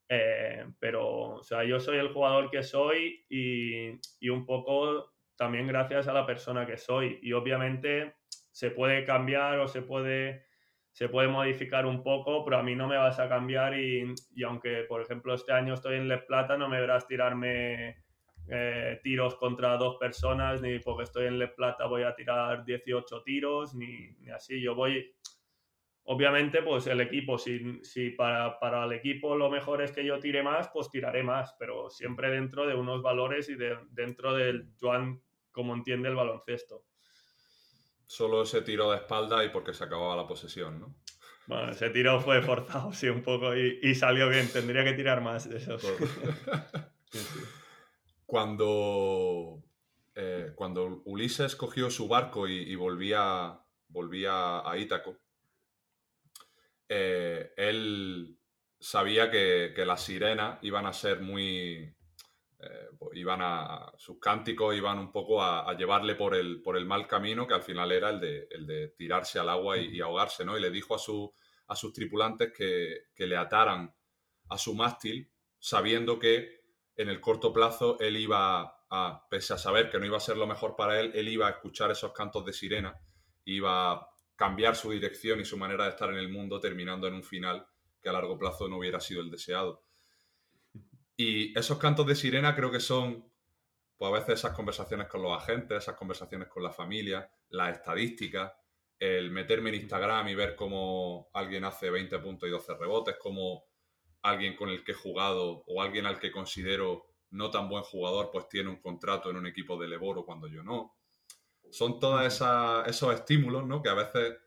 Eh, pero, o sea, yo soy el jugador que soy y, y, un poco también gracias a la persona que soy. Y obviamente se puede cambiar o se puede, se puede modificar un poco, pero a mí no me vas a cambiar y, y aunque, por ejemplo, este año estoy en Les Plata, no me verás tirarme eh, tiros contra dos personas, ni porque estoy en Les Plata voy a tirar 18 tiros, ni, ni así. Yo voy Obviamente, pues el equipo, si, si para, para, el equipo lo mejor es que yo tire más, pues tiraré más, pero siempre dentro de unos valores y de, dentro del Joan como entiende el baloncesto. Solo ese tiro de espalda y porque se acababa la posesión, ¿no? Bueno, ese tiro fue forzado, sí, un poco y, y salió bien. Tendría que tirar más de esos. *laughs* Cuando, eh, cuando Ulises cogió su barco y, y volvía, volvía a Ítaco, eh, él sabía que, las sirenas iban a ser muy... Eh, pues iban a... sus cánticos iban un poco a, llevarle por el, por el mal camino, que al final era el de, el de tirarse al agua y, ahogarse, ¿no? Y le dijo a, su, a sus tripulantes que, le ataran a su mástil, sabiendo que en el corto plazo él iba a, pese a saber que no iba a ser lo mejor para él, él iba a escuchar esos cantos de sirena, iba cambiar su dirección y su manera de estar en el mundo, terminando en un final que a largo plazo no hubiera sido el deseado. Y esos cantos de sirena creo que son, pues a veces esas conversaciones con los agentes, esas conversaciones con la familia, las estadísticas, el meterme en Instagram y ver cómo alguien hace 20 puntos y 12 rebotes, cómo alguien con el que he jugado o alguien al que considero no tan buen jugador, pues tiene un contrato en un equipo de Leboro cuando yo no. Son todos esos estímulos, ¿no? Que a veces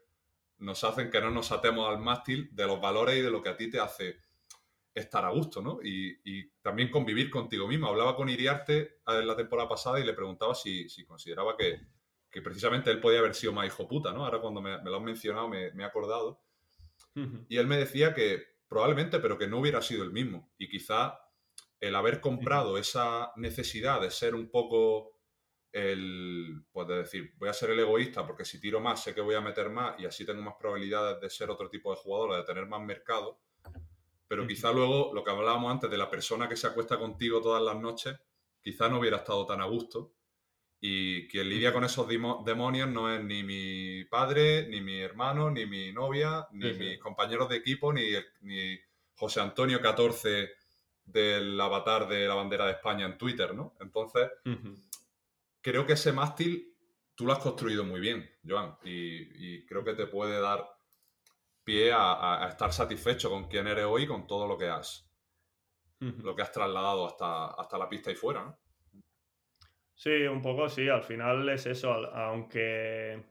nos hacen que no nos atemos al mástil de los valores y de lo que a ti te hace estar a gusto, ¿no? Y, también convivir contigo mismo. Hablaba con Iriarte en la temporada pasada y le preguntaba si, consideraba que, precisamente él podía haber sido más hijo puta, ¿no? Ahora cuando me, lo han mencionado me, he acordado. Y él me decía que probablemente, pero que no hubiera sido el mismo. Y quizá el haber comprado esa necesidad de ser un poco el, pues de decir, voy a ser el egoísta porque si tiro más sé que voy a meter más y así tengo más probabilidades de ser otro tipo de jugador, de tener más mercado. Pero quizá luego lo que hablábamos antes de la persona que se acuesta contigo todas las noches, quizá no hubiera estado tan a gusto. Y quien lidia con esos demonios no es ni mi padre, ni mi hermano, ni mi novia, ni mis compañeros de equipo, ni, ni José Antonio 14 del avatar de la bandera de España en Twitter, ¿no? Entonces, creo que ese mástil tú lo has construido muy bien, Joan, y, creo que te puede dar pie a, estar satisfecho con quién eres hoy y con todo lo que has, lo que has trasladado hasta, hasta la pista y fuera, ¿no? Sí, un poco sí, al final es eso, aunque,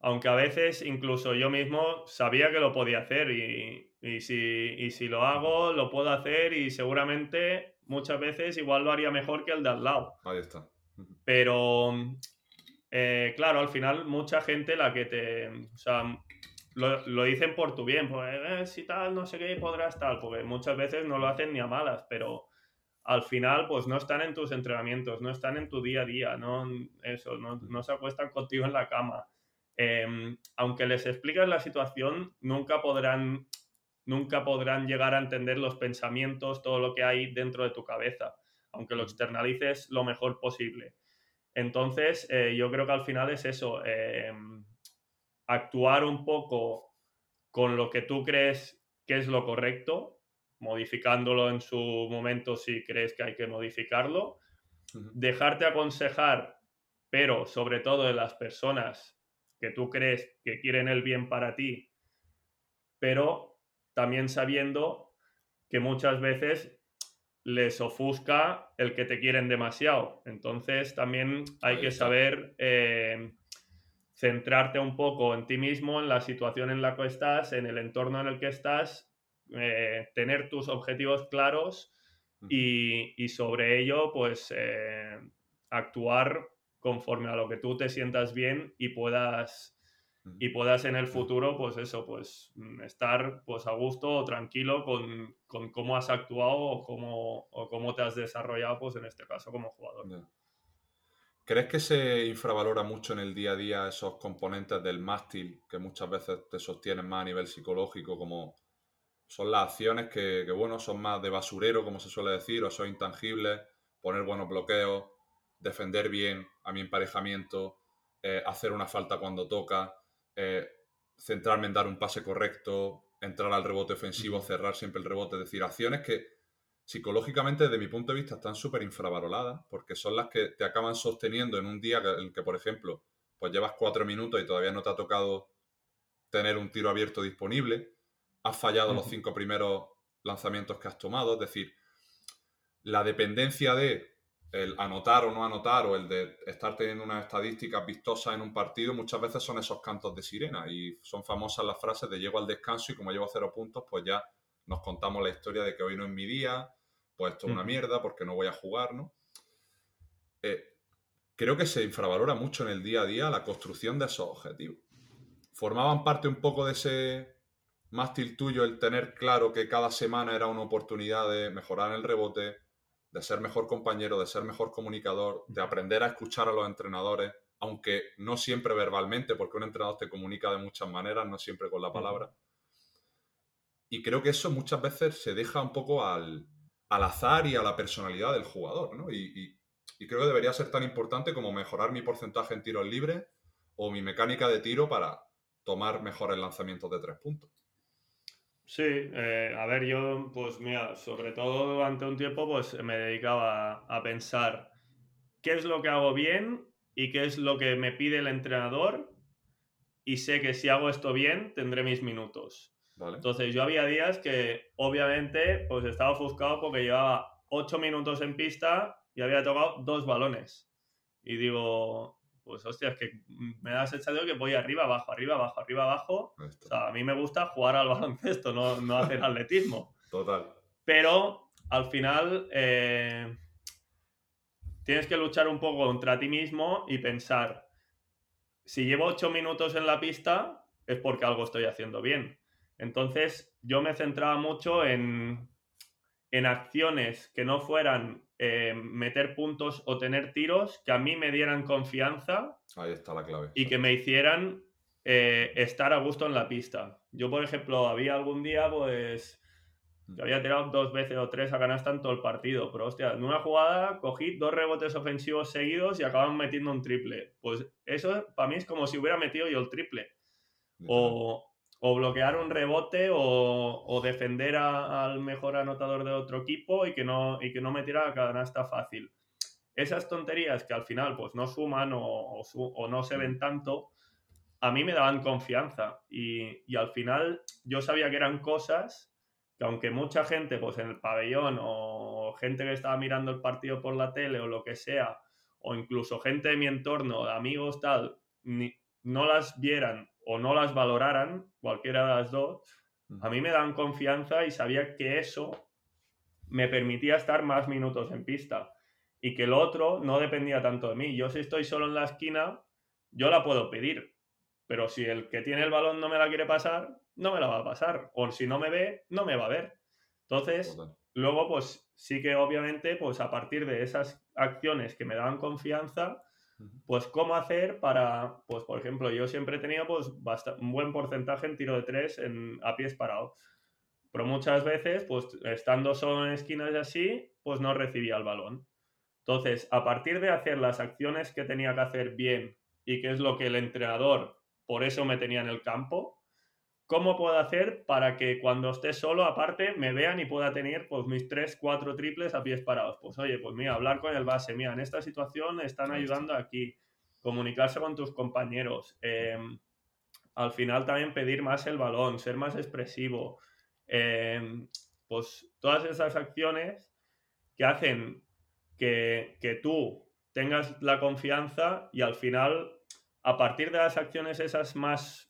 aunque a veces incluso yo mismo sabía que lo podía hacer y, y si, si lo hago, lo puedo hacer y seguramente muchas veces igual lo haría mejor que el de al lado. Ahí está. Pero, eh, claro, al final mucha gente la que te... O sea, lo, dicen por tu bien, pues eh, si tal, no sé qué, podrás tal, porque muchas veces no lo hacen ni a malas, pero al final pues no están en tus entrenamientos, no están en tu día a día, no, eso, no, no se acuestan contigo en la cama. Em, aunque les expliques la situación, nunca podrán nunca podrán llegar a entender los pensamientos, todo lo que hay dentro de tu cabeza, aunque lo externalices lo mejor posible. Entonces, eh, yo creo que al final es eso, eh, actuar un poco con lo que tú crees que es lo correcto, modificándolo en su momento si crees que hay que modificarlo, dejarte aconsejar, pero sobre todo de las personas que tú crees que quieren el bien para ti, pero también sabiendo que muchas veces les ofusca el que te quieren demasiado. Entonces también hay que saber eh, centrarte un poco en ti mismo, en la situación en la que estás, en el entorno en el que estás, eh, tener tus objetivos claros y, sobre ello pues eh, actuar conforme a lo que tú te sientas bien y puedas y puedas en el futuro, pues eso, pues mm, estar pues a gusto o tranquilo con, cómo has actuado o cómo, o cómo te has desarrollado, pues en este caso como jugador. ¿Crees que se infravalora mucho en el día a día esos componentes del mástil que muchas veces te sostienen más a nivel psicológico, como son las acciones que, bueno, son más de basurero, como se suele decir, o son intangibles, poner buenos bloqueos, defender bien a mi emparejamiento, eh, hacer una falta cuando toca, eh, centrarme en dar un pase correcto, entrar al rebote ofensivo, cerrar siempre el rebote, es decir, acciones que psicológicamente desde mi punto de vista están súper infravaloradas porque son las que te acaban sosteniendo en un día en el que, por ejemplo, pues llevas cuatro minutos y todavía no te ha tocado tener un tiro abierto disponible, has fallado los cinco primeros lanzamientos que has tomado, es decir, la dependencia de el anotar o no anotar o el de estar teniendo una estadística vistosa en un partido, muchas veces son esos cantos de sirena y son famosas las frases de llego al descanso y como llevo cero puntos, pues ya nos contamos la historia de que hoy no es mi día, pues esto es una mierda porque no voy a jugar, ¿no? Eh, creo que se infravalora mucho en el día a día la construcción de esos objetivos. Formaban parte un poco de ese mástil tuyo el tener claro que cada semana era una oportunidad de mejorar el rebote, de ser mejor compañero, de ser mejor comunicador, de aprender a escuchar a los entrenadores, aunque no siempre verbalmente, porque un entrenador te comunica de muchas maneras, no siempre con la palabra. Y creo que eso muchas veces se deja un poco al, azar y a la personalidad del jugador, ¿no? Y, y, creo que debería ser tan importante como mejorar mi porcentaje en tiros libres o mi mecánica de tiro para tomar mejores lanzamientos de tres puntos. Sí, eh, a ver, yo, pues mira, sobre todo durante un tiempo, pues me dedicaba a, pensar qué es lo que hago bien y qué es lo que me pide el entrenador y sé que si hago esto bien tendré mis minutos. Entonces yo había días que obviamente pues estaba ofuscado porque llevaba 8 minutos en pista y había tocado dos balones. Y digo, pues hostia, es que me da sensación que voy arriba, abajo, arriba, abajo, arriba, abajo. O sea, a mí me gusta jugar al *laughs* baloncesto, no, no hacer atletismo. Total. Pero al final eh, tienes que luchar un poco contra ti mismo y pensar, si llevo ocho minutos en la pista es porque algo estoy haciendo bien. Entonces yo me centraba mucho en, en acciones que no fueran eh, meter puntos o tener tiros que a mí me dieran confianza. Ahí está la clave. Y que me hicieran eh, estar a gusto en la pista. Yo, por ejemplo, había algún día, pues, que mm. había tirado dos veces o tres a canasta en todo el partido. Pero, hostia, en una jugada cogí dos rebotes ofensivos seguidos y acaban metiendo un triple. Pues eso para mí es como si hubiera metido yo el triple. O, o bloquear un rebote o, defender al mejor anotador de otro equipo y que no, y que no metiera la canasta fácil. Esas tonterías que al final pues no suman o, no se ven tanto, a mí me daban confianza y, y, al final yo sabía que eran cosas que aunque mucha gente pues en el pabellón o gente que estaba mirando el partido por la tele o lo que sea, o incluso gente de mi entorno, de amigos tal, ni, no las vieran o no las valoraran, cualquiera de las dos, a mí me dan confianza y sabía que eso me permitía estar más minutos en pista y que el otro no dependía tanto de mí. Yo si estoy solo en la esquina, yo la puedo pedir, pero si el que tiene el balón no me la quiere pasar, no me la va a pasar. O si no me ve, no me va a ver. Entonces, luego pues sí que obviamente pues a partir de esas acciones que me daban confianza, pues, ¿cómo hacer para, pues, por ejemplo, yo siempre he tenido pues, un buen porcentaje en tiro de tres en, a pies parados. Pero muchas veces, pues, estando solo en esquinas y así, pues no recibía el balón. Entonces, a partir de hacer las acciones que tenía que hacer bien y que es lo que el entrenador, por eso me tenía en el campo, ¿Cómo puedo hacer para que cuando esté solo, aparte, me vean y pueda tener pues, mis tres, cuatro triples a pies parados? Pues oye, pues mira, hablar con el base, mira, en esta situación están ayudando aquí, comunicarse con tus compañeros, em, al final también pedir más el balón, ser más expresivo, em, pues todas esas acciones que hacen que, que tú tengas la confianza y al final, a partir de las acciones esas más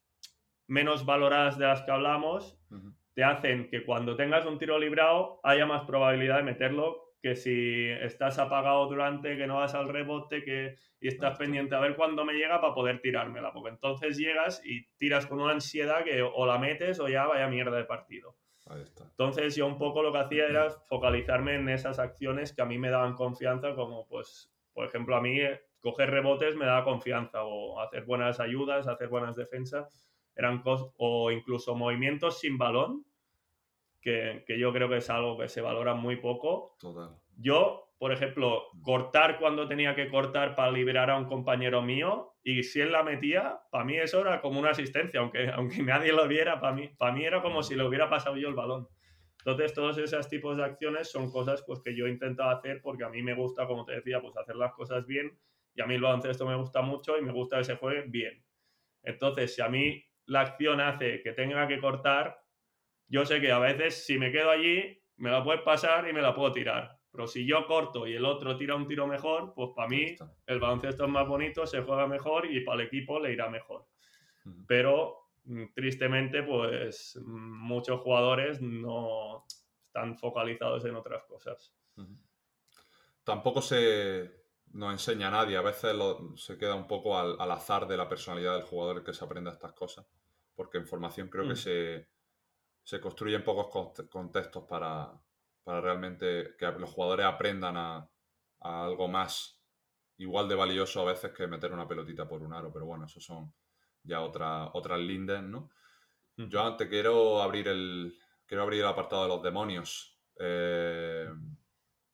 menos valoradas de las que hablamos, te hacen que cuando tengas un tiro librado haya más probabilidad de meterlo que si estás apagado durante, que no vas al rebote, que y estás pendiente a ver cuándo me llega para poder tirármela, porque entonces llegas y tiras con una ansiedad que o la metes o ya vaya mierda de partido. Entonces yo un poco lo que hacía era focalizarme en esas acciones que a mí me daban confianza, como pues, por ejemplo, a mí eh, coger rebotes me da confianza o hacer buenas ayudas, hacer buenas defensas eran o incluso movimientos sin balón, que, yo creo que es algo que se valora muy poco. Yo, por ejemplo, cortar cuando tenía que cortar para liberar a un compañero mío y si él la metía, para mí eso era como una asistencia, aunque, aunque *laughs* nadie lo viera, para mí, para mí era como si le hubiera pasado yo el balón. Entonces, todos esos tipos de acciones son cosas pues, que yo he intentado hacer porque a mí me gusta, como te decía, pues hacer las cosas bien y a mí el baloncesto me gusta mucho y me gusta que se juegue bien. Entonces, si a mí la acción hace que tenga que cortar, yo sé que a veces si me quedo allí, me la puedes pasar y me la puedo tirar. Pero si yo corto y el otro tira un tiro mejor, pues para mí el baloncesto es más bonito, se juega mejor y para el equipo le irá mejor. Pero mm, tristemente, pues muchos jugadores no están focalizados en otras cosas. Tampoco se, no enseña a nadie, a veces se queda un poco al, azar de la personalidad del jugador que se aprende estas cosas porque en formación creo que mm. se, se, construyen pocos contextos para, para, realmente que los jugadores aprendan a, algo más igual de valioso a veces que meter una pelotita por un aro, pero bueno, eso son ya otra, otras lindes, ¿no? Mm. Yo antes quiero abrir el, quiero abrir el apartado de los demonios. Eh,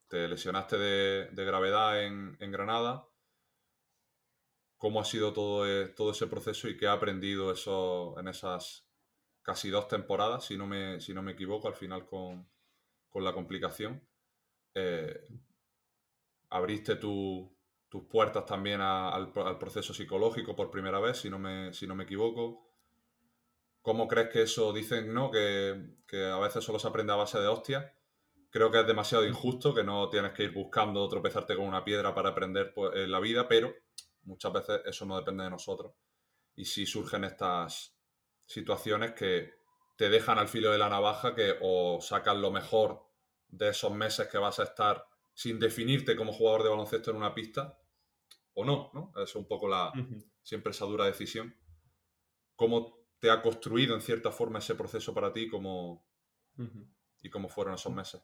te lesionaste de, gravedad en, en Granada cómo ha sido todo, e, todo ese proceso y qué ha aprendido eso en esas casi dos temporadas, si no me, si no me equivoco, al final con, la complicación. Eh, abriste tus puertas también al, proceso psicológico por primera vez, si no me, si no me equivoco. ¿Cómo crees que eso dicen, ¿no? Que, que a veces solo se aprende a base de hostias creo que es demasiado injusto, que no tienes que ir buscando tropezarte con una piedra para aprender pues, en la vida, pero muchas veces eso no depende de nosotros. Y sí surgen estas situaciones que te dejan al filo de la navaja, que o sacan lo mejor de esos meses que vas a estar sin definirte como jugador de baloncesto en una pista, o no, ¿no? Es un poco la, siempre esa dura decisión. ¿Cómo te ha construido en cierta forma ese proceso para ti como, y cómo fueron esos meses?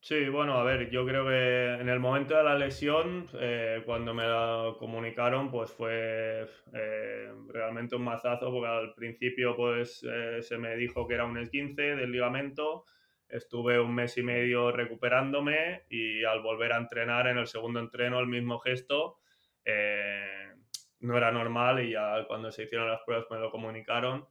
Sí, bueno, a ver, yo creo que en el momento de la lesión, eh, cuando me la comunicaron, pues fue eh, realmente un mazazo, porque al principio pues eh, se me dijo que era un esguince del ligamento, estuve un mes y medio recuperándome y al volver a entrenar en el segundo entreno el mismo gesto, no era normal y ya cuando se hicieron las pruebas me lo comunicaron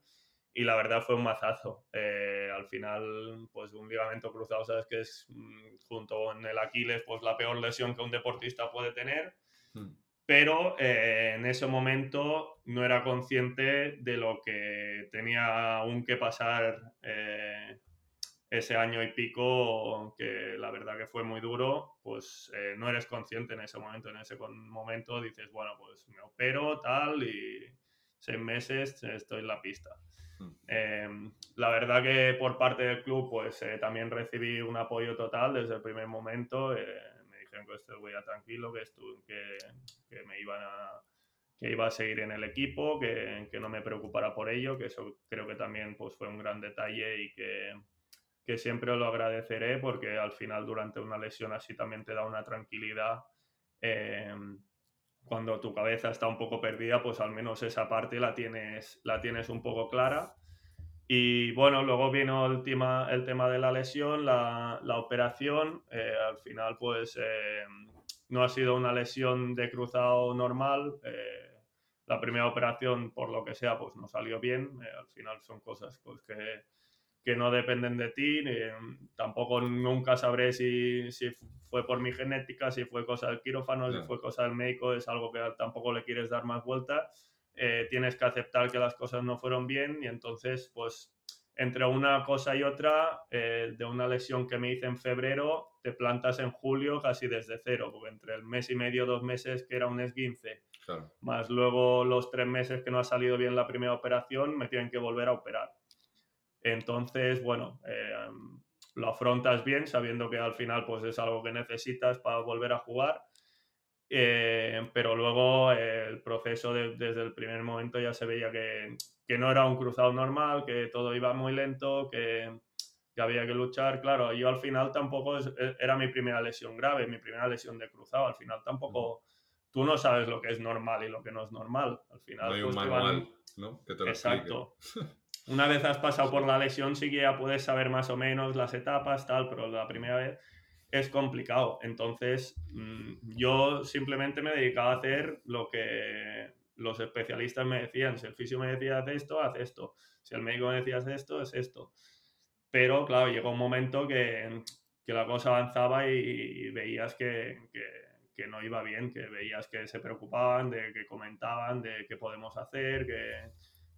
y la verdad fue un mazazo. Eh, al final, pues un ligamento cruzado, sabes que es mm, junto con el Aquiles, pues la peor lesión que un deportista puede tener. Hmm. Pero eh, en ese momento no era consciente de lo que tenía aún que pasar eh, ese año y pico, que la verdad que fue muy duro, pues no eres consciente en ese momento. En ese momento dices, bueno, pues me opero, tal, y seis meses estoy en la pista. Em, la verdad que por parte del club pues eh, también recibí un apoyo total desde el primer momento. Eh, me dijeron que estuviera tranquilo, que, que, que, me iban a, que iba a seguir en el equipo, que, que, no me preocupara por ello, que eso creo que también pues, fue un gran detalle y que, que siempre lo agradeceré porque al final durante una lesión así también te da una tranquilidad. Cuando tu cabeza está un poco perdida, pues al menos esa parte la tienes, la tienes un poco clara. Y bueno, luego vino el tema, el tema de la lesión, la, la operación. Eh, al final, pues eh, no ha sido una lesión de cruzado normal. Eh, la primera operación, por lo que sea, pues no salió bien. al final son cosas pues, que, que no dependen de ti. tampoco nunca sabré si, si, fue por mi genética, si fue cosa del quirófano, si fue cosa del médico, es algo que tampoco le quieres dar más vuelta. Eh, tienes que aceptar que las cosas no fueron bien y entonces, pues, entre una cosa y otra, eh, de una lesión que me hice en febrero, te plantas en julio casi desde cero, porque entre el mes y medio, dos meses que era un esguince, más luego los tres meses que no ha salido bien la primera operación, me tienen que volver a operar. Entonces, bueno, eh, lo afrontas bien sabiendo que al final pues es algo que necesitas para volver a jugar. Eh, pero luego eh, el proceso desde el primer momento ya se veía que, que, no era un cruzado normal, que todo iba muy lento, que, que, había que luchar. Claro, yo al final tampoco era mi primera lesión grave, mi primera lesión de cruzado. Al final tampoco tú no sabes lo que es normal y lo que no es normal. Al final, no hay un pues. Que te lo Exacto. *laughs* Una vez has pasado por la lesión, sí que ya puedes saber más o menos las etapas, tal, pero la primera vez es complicado. Entonces, mm, yo simplemente me dedicaba a hacer lo que los especialistas me decían. Si el fisio me decía haz esto, haz esto. Si el médico me decía haz esto, es esto. Pero claro, llegó un momento que, la cosa avanzaba y, veías que, que, no iba bien, que veías que se preocupaban, de que comentaban, de qué podemos hacer, que,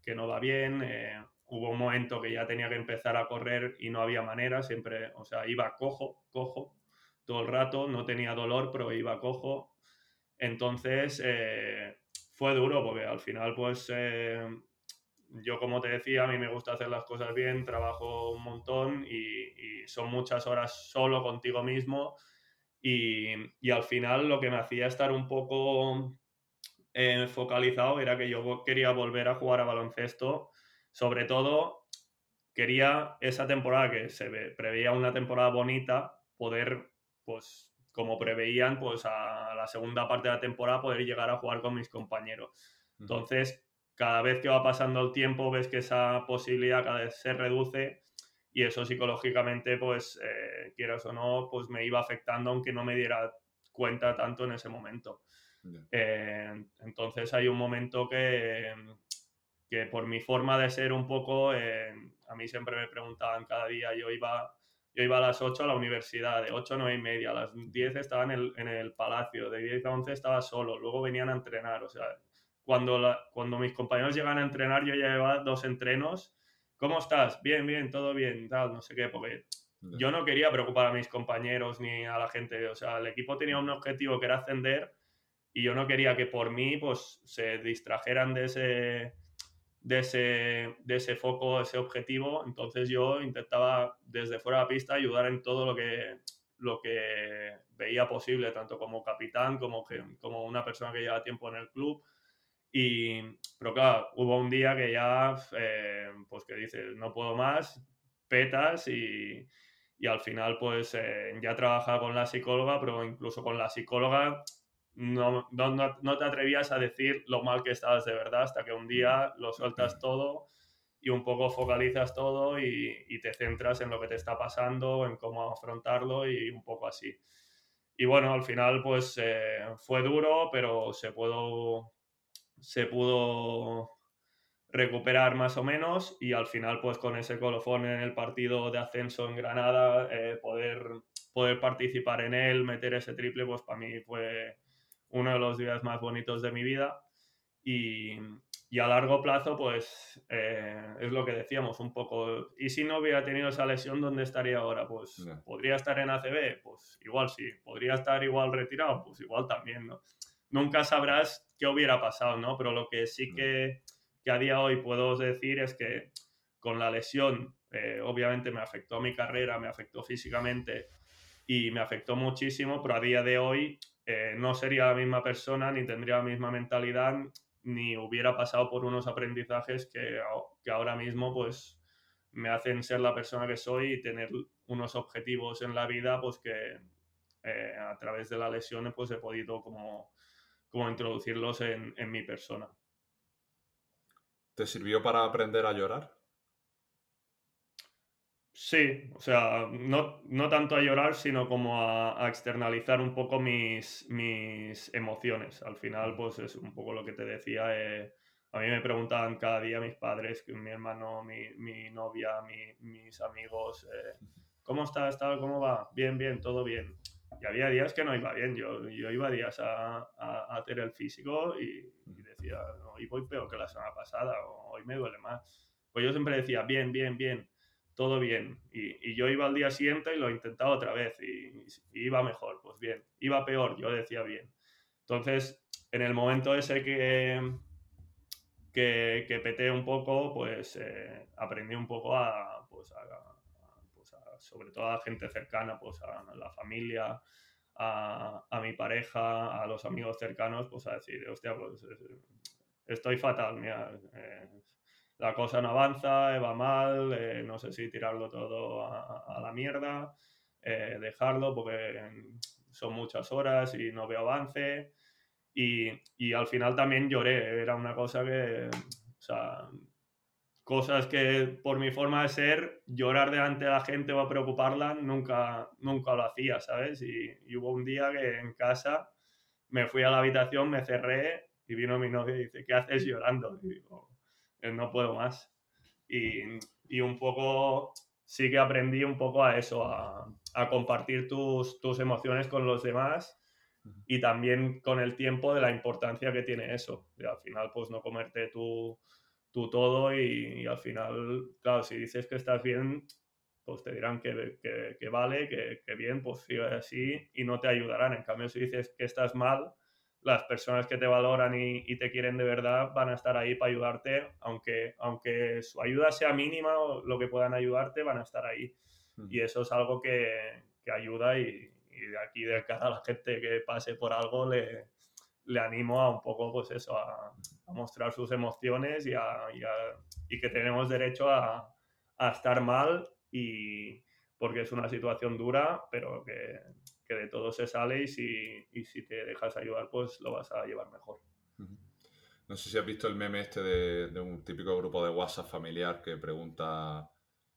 que no va bien. Eh, hubo un momento que ya tenía que empezar a correr y no había manera, siempre, o sea, iba cojo, cojo, todo el rato, no tenía dolor, pero iba cojo. Entonces, eh, fue duro porque al final, pues, eh, yo como te decía, a mí me gusta hacer las cosas bien, trabajo un montón y, son muchas horas solo contigo mismo y, y, al final lo que me hacía estar un poco eh, focalizado era que yo quería volver a jugar a baloncesto sobre todo, quería esa temporada que se preveía una temporada bonita, poder, pues, como preveían, pues a la segunda parte de la temporada poder llegar a jugar con mis compañeros. Entonces, cada vez que va pasando el tiempo, ves que esa posibilidad cada vez se reduce y eso psicológicamente, pues, eh, quieras o no, pues me iba afectando aunque no me diera cuenta tanto en ese momento. Eh, entonces hay un momento que, que por mi forma de ser un poco, eh, a mí siempre me preguntaban cada día, yo iba, yo iba a las 8 a la universidad, de 8 a 9 y media, a las 10 estaba en el, en el palacio, de 10 a 11 estaba solo, luego venían a entrenar, o sea, cuando, cuando mis compañeros llegan a entrenar yo ya llevaba dos entrenos ¿cómo estás? Bien, bien, todo bien, tal, no sé qué, porque yo no quería preocupar a mis compañeros ni a la gente, o sea, el equipo tenía un objetivo que era ascender y yo no quería que por mí pues se distrajeran de ese, de ese, de ese foco, ese objetivo, entonces yo intentaba desde fuera de la pista ayudar en todo lo que, lo que veía posible, tanto como capitán como, como una persona que lleva tiempo en el club. Y, pero claro, hubo un día que ya, eh, pues que dices, no puedo más, petas y, y al final pues eh, ya trabajaba con la psicóloga, pero incluso con la psicóloga no, no, no, te atrevías a decir lo mal que estabas de verdad hasta que un día lo sueltas todo y un poco focalizas todo y, y te centras en lo que te está pasando, en cómo afrontarlo y un poco así. Y bueno, al final pues eh, fue duro, pero se pudo, se pudo recuperar más o menos y al final pues con ese colofón en el partido de ascenso en Granada, eh, poder, poder participar en él, meter ese triple, pues para mí fue uno de los días más bonitos de mi vida y, y a largo plazo pues eh, es lo que decíamos un poco, y si no hubiera tenido esa lesión, ¿dónde estaría ahora? Pues podría estar en ACB, pues igual sí, podría estar igual retirado, pues igual también, ¿no? Nunca sabrás qué hubiera pasado, ¿no? Pero lo que sí que que a día de hoy puedo decir es que con la lesión, eh, obviamente me afectó mi carrera, me afectó físicamente y me afectó muchísimo, pero a día de hoy eh, no sería la misma persona, ni tendría la misma mentalidad, ni hubiera pasado por unos aprendizajes que, que ahora mismo pues me hacen ser la persona que soy y tener unos objetivos en la vida pues que eh, a través de la lesión pues he podido como, como introducirlos en, en mi persona. ¿Te sirvió para aprender a llorar? Sí, o sea, no, no tanto a llorar, sino como a, externalizar un poco mis, mis, emociones. Al final, pues es un poco lo que te decía. Eh, a mí me preguntaban cada día mis padres, mi hermano, mi, mi novia, mis amigos, eh, ¿cómo estás? ¿Cómo va? Bien, bien, todo bien. Y había días que no iba bien. Yo, yo iba días a, a, hacer el físico y, decía, hoy voy peor que la semana pasada, o hoy me duele más. Pues yo siempre decía, bien, bien, bien, todo bien. Y, yo iba al día siguiente y lo intentaba otra vez y, iba mejor, pues bien. Iba peor, yo decía bien. Entonces, en el momento ese que, que, que peté un poco, pues eh, aprendí un poco a, pues, a sobre todo a gente cercana, pues a la familia, a, a, mi pareja, a los amigos cercanos, pues a decir, hostia, pues estoy fatal, mira, eh, la cosa no avanza, va mal, eh, no sé si tirarlo todo a, la mierda, eh, dejarlo porque son muchas horas y no veo avance. Y, y, al final también lloré, era una cosa que, o sea, cosas que por mi forma de ser, llorar delante de la gente o a preocuparla, nunca, nunca lo hacía, ¿sabes? Y, hubo un día que en casa me fui a la habitación, me cerré y vino mi novia y dice, ¿qué haces llorando? Y digo, eh, no puedo más. Y, y, un poco, sí que aprendí un poco a eso, a, a compartir tus, tus emociones con los demás y también con el tiempo de la importancia que tiene eso. Y al final, pues no comerte tu tú todo y, al final, claro, si dices que estás bien, pues te dirán que, que, vale, que, que, bien, pues sigue así y no te ayudarán. En cambio, si dices que estás mal, las personas que te valoran y, y, te quieren de verdad van a estar ahí para ayudarte, aunque, aunque su ayuda sea mínima o lo que puedan ayudarte, van a estar ahí. Hmm. Y eso es algo que, que ayuda y, y, de aquí de cara a la gente que pase por algo le, le animo a un poco, pues eso, a, mostrar sus emociones y, a, y, que tenemos derecho a, estar mal y porque es una situación dura, pero que, de todo se sale y si, y si te dejas ayudar, pues lo vas a llevar mejor. No sé si has visto el meme este de, un típico grupo de WhatsApp familiar que pregunta,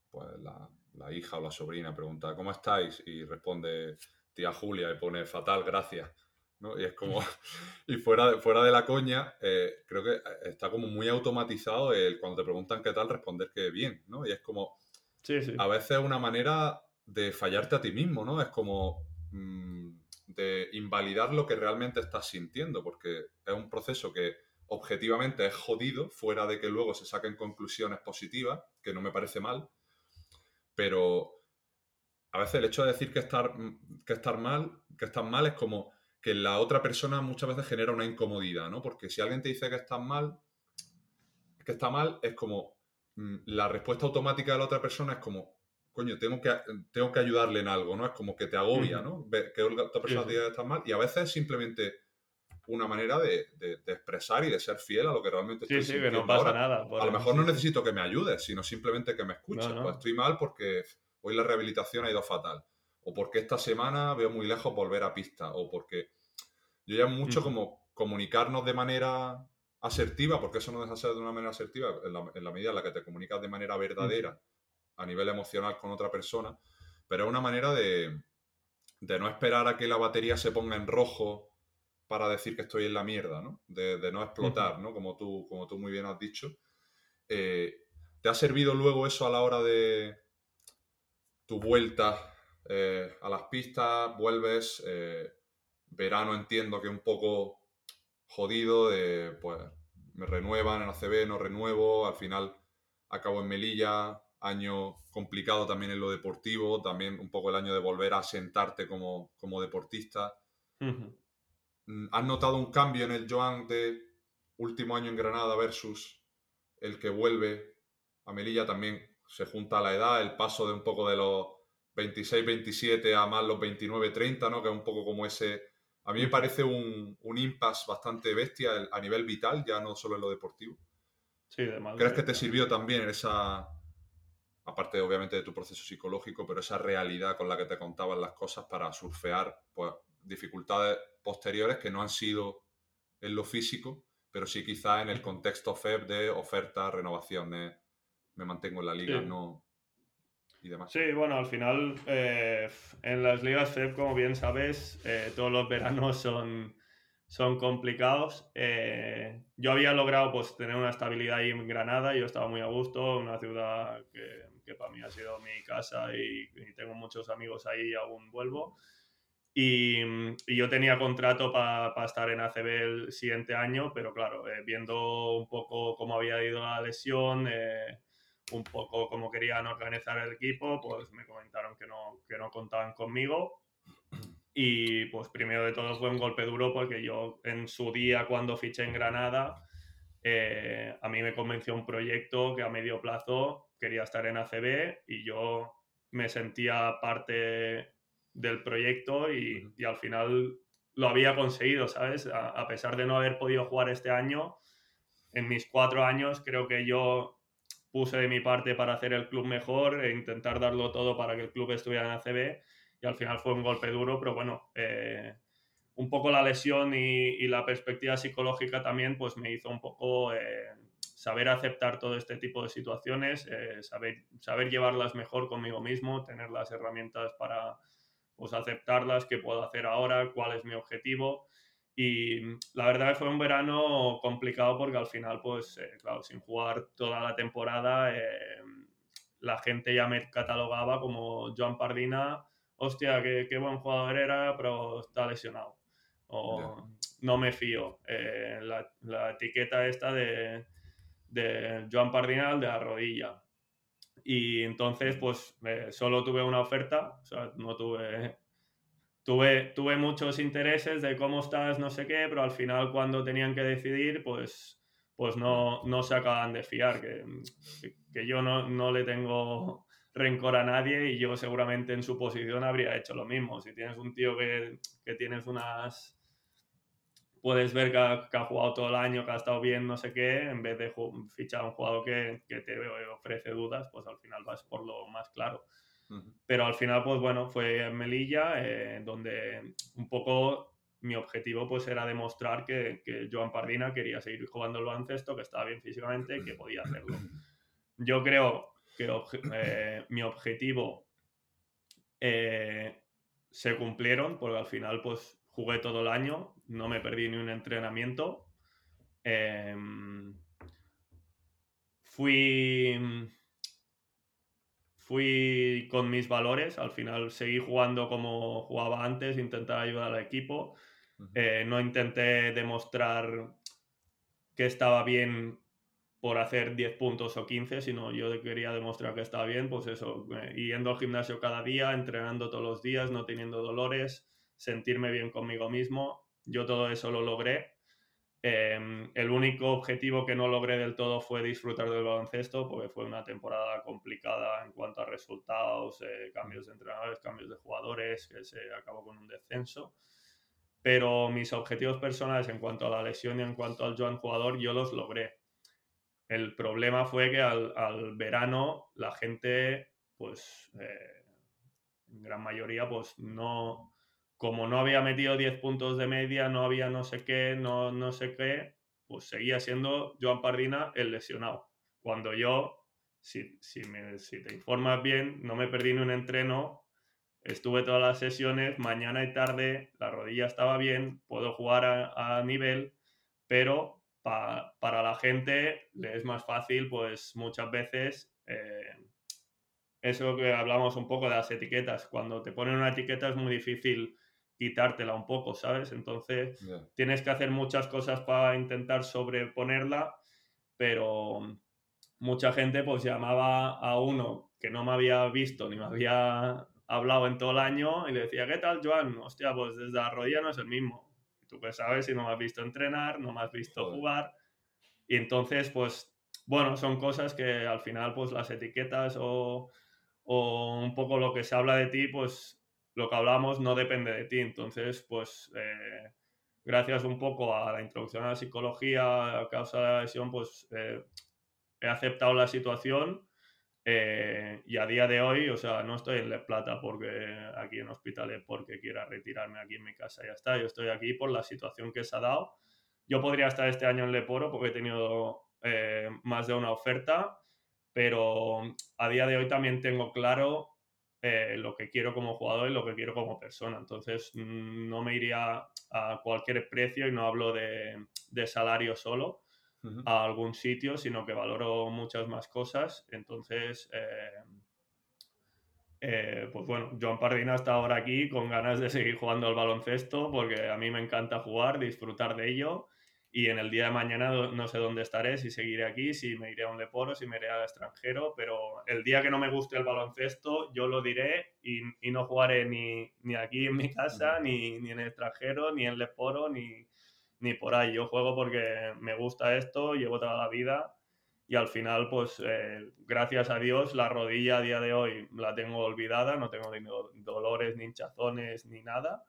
pues la, la, hija o la sobrina pregunta, ¿cómo estáis? Y responde tía Julia y pone fatal, gracias. Y es como, *laughs* y fuera de, fuera de la coña, eh, creo que está como muy automatizado el cuando te preguntan qué tal responder que bien, ¿no? Y es como, a veces una manera de fallarte a ti mismo, ¿no? Es como mm, de invalidar lo que realmente estás sintiendo, porque es un proceso que objetivamente es jodido, fuera de que luego se saquen conclusiones positivas, que no me parece mal, pero a veces el hecho de decir que estar, que estar mal, que estás mal es como que la otra persona muchas veces genera una incomodidad, ¿no? Porque si alguien te dice que estás mal, que está mal, es como mm, la respuesta automática de la otra persona es como, coño, tengo que, tengo que ayudarle en algo, ¿no? Es como que te agobia, ¿no? Que otra persona te diga que mal y a veces es simplemente una manera de, expresar y de ser fiel a lo que realmente estoy Sí, sí, que no pasa nada. A lo mejor no necesito que me ayudes, sino simplemente que me escuches. Pues estoy mal porque hoy la rehabilitación ha ido fatal. O porque esta semana veo muy lejos volver a pista. O porque yo ya mucho como comunicarnos de manera asertiva, porque eso no deja de ser de una manera asertiva, en la, medida en la que te comunicas de manera verdadera a nivel emocional con otra persona, pero es una manera de, de no esperar a que la batería se ponga en rojo para decir que estoy en la mierda, ¿no? De, no explotar, ¿no? Como tú, como tú muy bien has dicho. Eh, ¿Te ha servido luego eso a la hora de tu vuelta eh, a las pistas? Vuelves, eh, verano entiendo que un poco jodido, de, pues me renuevan en ACB, no renuevo, al final acabo en Melilla, año complicado también en lo deportivo, también un poco el año de volver a sentarte como, como deportista. Mm, ¿Has notado un cambio en el Joan de último año en Granada versus el que vuelve a Melilla? También se junta la edad, el paso de un poco de los 26-27 a más los 29-30, ¿no? Que es un poco como ese... A mí me parece un, un impasse bastante bestia a nivel vital, ya no solo en lo deportivo. Sí, de ¿Crees que te sirvió también esa, aparte obviamente de tu proceso psicológico, pero esa realidad con la que te contaban las cosas para surfear pues, dificultades posteriores que no han sido en lo físico, pero sí quizá en el contexto FEB de oferta, renovaciones, me mantengo en la liga, no y demás. Sí, bueno, al final eh, en las ligas FEB, como bien sabes, eh, todos los veranos son, son complicados. Eh, yo había logrado pues, tener una estabilidad ahí en Granada, yo estaba muy a gusto, una ciudad que, que para mí ha sido mi casa y, y tengo muchos amigos ahí y aún vuelvo. Mm, y, yo tenía contrato para estar en ACB el siguiente año, pero claro, eh, viendo un poco cómo había ido la lesión, eh, un poco cómo querían organizar el equipo, pues me comentaron que no, que no contaban conmigo. Y pues primero de todo fue un golpe duro porque yo en su día cuando fiché en Granada, eh, a mí me convenció un proyecto que a medio plazo quería estar en ACB y yo me sentía parte del proyecto y, al final lo había conseguido, ¿sabes? A, pesar de no haber podido jugar este año, en mis cuatro años creo que yo puse de mi parte para hacer el club mejor e intentar darlo todo para que el club estuviera en ACB y al final fue un golpe duro, pero bueno, eh, un poco la lesión y, la perspectiva psicológica también pues me hizo un poco eh, saber aceptar todo este tipo de situaciones, eh, saber, saber llevarlas mejor conmigo mismo, tener las herramientas para pues aceptarlas, qué puedo hacer ahora, cuál es mi objetivo. Y la verdad que fue un verano complicado porque al final, pues, eh, claro, sin jugar toda la temporada, eh, la gente ya me catalogaba como Joan Pardina, hostia, qué, qué buen jugador era, pero está lesionado. O no me fío. Eh, la, la, etiqueta esta de, de Joan Pardina, de la rodilla. Y entonces, pues solo tuve una oferta, o sea, no tuve, tuve, tuve muchos intereses de cómo estás, no sé qué, pero al final cuando tenían que decidir, pues, pues no, no se acaban de fiar, que, que yo no, no le tengo rencor a nadie y yo seguramente en su posición habría hecho lo mismo. Si tienes un tío que, que tienes unas puedes ver que ha, jugado todo el año, que ha estado bien, no sé qué, en vez de fichar a un jugador que, que, te ofrece dudas, pues al final vas por lo más claro. Pero al final, pues bueno, fue en Melilla, eh, donde un poco mi objetivo pues era demostrar que, Joan Pardina quería seguir jugando el baloncesto, que estaba bien físicamente y que podía hacerlo. Yo creo que eh, mi objetivo eh, se cumplieron, porque al final pues jugué todo el año, no me perdí ni un entrenamiento. Em, fui, fui con mis valores, al final seguí jugando como jugaba antes, intentar ayudar al equipo. Eh, no intenté demostrar que estaba bien por hacer 10 puntos o 15, sino yo quería demostrar que estaba bien, pues eso, eh, yendo al gimnasio cada día, entrenando todos los días, no teniendo dolores, sentirme bien conmigo mismo. Yo todo eso lo logré. Em, el único objetivo que no logré del todo fue disfrutar del baloncesto, porque fue una temporada complicada en cuanto a resultados, eh, cambios de entrenadores, cambios de jugadores, que se acabó con un descenso. Pero mis objetivos personales en cuanto a la lesión y en cuanto al Joan jugador, yo los logré. El problema fue que al, verano la gente, pues, eh, en gran mayoría, pues no, como no había metido 10 puntos de media, no había no sé qué, no, no sé qué, pues seguía siendo Joan Pardina el lesionado. Cuando yo, si, si, me, si te informas bien, no me perdí ni un entreno, estuve todas las sesiones, mañana y tarde, la rodilla estaba bien, puedo jugar a, a nivel, pero para la gente le es más fácil, pues muchas veces... Eh, eso que hablamos un poco de las etiquetas. Cuando te ponen una etiqueta es muy difícil quitártela un poco, ¿sabes? Entonces tienes que hacer muchas cosas para intentar sobreponerla, pero mucha gente pues llamaba a uno que no me había visto ni me había hablado en todo el año y le decía, ¿qué tal, Joan? Hostia, pues desde la rodilla no es el mismo. Tú que sabes si no me has visto entrenar, no me has visto jugar. Y entonces, pues, bueno, son cosas que al final, pues las etiquetas o, o un poco lo que se habla de ti, pues lo que hablamos no depende de ti. Entonces, pues eh, gracias un poco a la introducción a la psicología a causa de la lesión, pues eh, he aceptado la situación eh, y a día de hoy, o sea, no estoy en Le Plata porque aquí en Hospitalet porque quiera retirarme aquí en mi casa, ya está. Yo estoy aquí por la situación que se ha dado. Yo podría estar este año en Leporo porque he tenido más de una oferta, pero a día de hoy también tengo claro eh, lo que quiero como jugador y lo que quiero como persona. Entonces, mm, no me iría a cualquier precio y no hablo de, salario solo a algún sitio, sino que valoro muchas más cosas. Entonces, eh, eh, pues bueno, Joan Pardina está ahora aquí con ganas de seguir jugando al baloncesto porque a mí me encanta jugar, disfrutar de ello y en el día de mañana no sé dónde estaré, si seguiré aquí, si me iré a un Leporo, si me iré al extranjero, pero el día que no me guste el baloncesto, yo lo diré y, y no jugaré ni, ni, aquí en mi casa, ni, ni, en el extranjero, ni en Leporo, ni, ni por ahí. Yo juego porque me gusta esto, llevo toda la vida y al final, pues eh, gracias a Dios, la rodilla a día de hoy la tengo olvidada, no tengo ni dolores, ni hinchazones, ni nada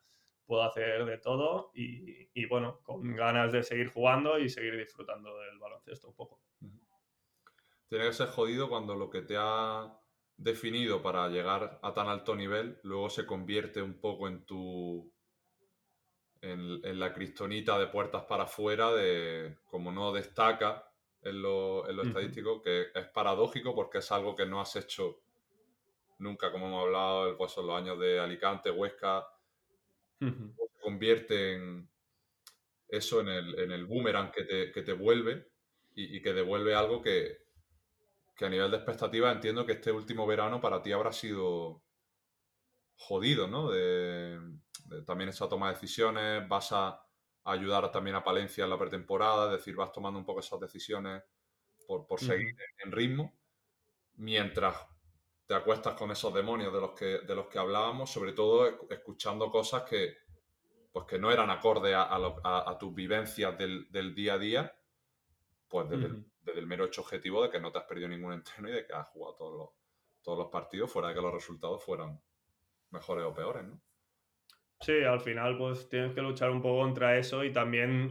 puedo hacer de todo y, bueno, con ganas de seguir jugando y seguir disfrutando del baloncesto un poco. Tiene que ser jodido cuando lo que te ha definido para llegar a tan alto nivel luego se convierte un poco en tu en, la cristonita de puertas para afuera de como no destaca en lo, estadístico que es paradójico porque es algo que no has hecho nunca como hemos hablado pues, en los años de Alicante, Huesca se convierte en eso en el, en el boomerang que te, que te vuelve y, y, que devuelve algo que, que, a nivel de expectativa entiendo que este último verano para ti habrá sido jodido, ¿no? De, también esa toma de decisiones, vas a ayudar también a Palencia en la pretemporada, es decir, vas tomando un poco esas decisiones por, por seguir en ritmo, mientras te acuestas con esos demonios de los que, de los que hablábamos, sobre todo escuchando cosas que, pues que no eran acorde a, a, tus vivencias del, del, día a día, pues desde, el, mero hecho objetivo de que no te has perdido ningún entreno y de que has jugado todos los, todos los partidos, fuera de que los resultados fueran mejores o peores, ¿no? Sí, al final pues tienes que luchar un poco contra eso y también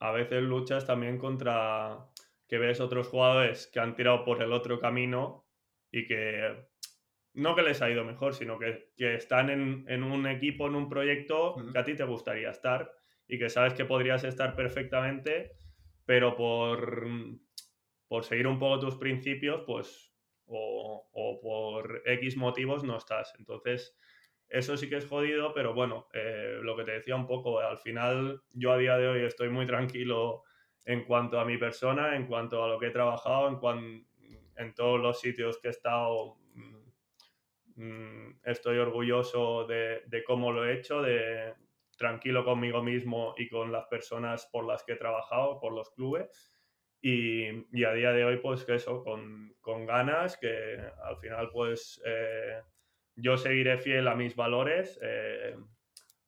a veces luchas también contra que ves otros jugadores que han tirado por el otro camino y que no que les ha ido mejor, sino que, están en, un equipo, en un proyecto que a ti te gustaría estar y que sabes que podrías estar perfectamente, pero por, por seguir un poco tus principios, pues, o, por X motivos no estás. Entonces, eso sí que es jodido, pero bueno, eh, lo que te decía un poco, al final yo a día de hoy estoy muy tranquilo en cuanto a mi persona, en cuanto a lo que he trabajado, en, en todos los sitios que he estado estoy orgulloso de, cómo lo he hecho, de tranquilo conmigo mismo y con las personas por las que he trabajado, por los clubes. Y, y, a día de hoy, pues que eso, con, con ganas, que al final, pues eh, yo seguiré fiel a mis valores. Eh,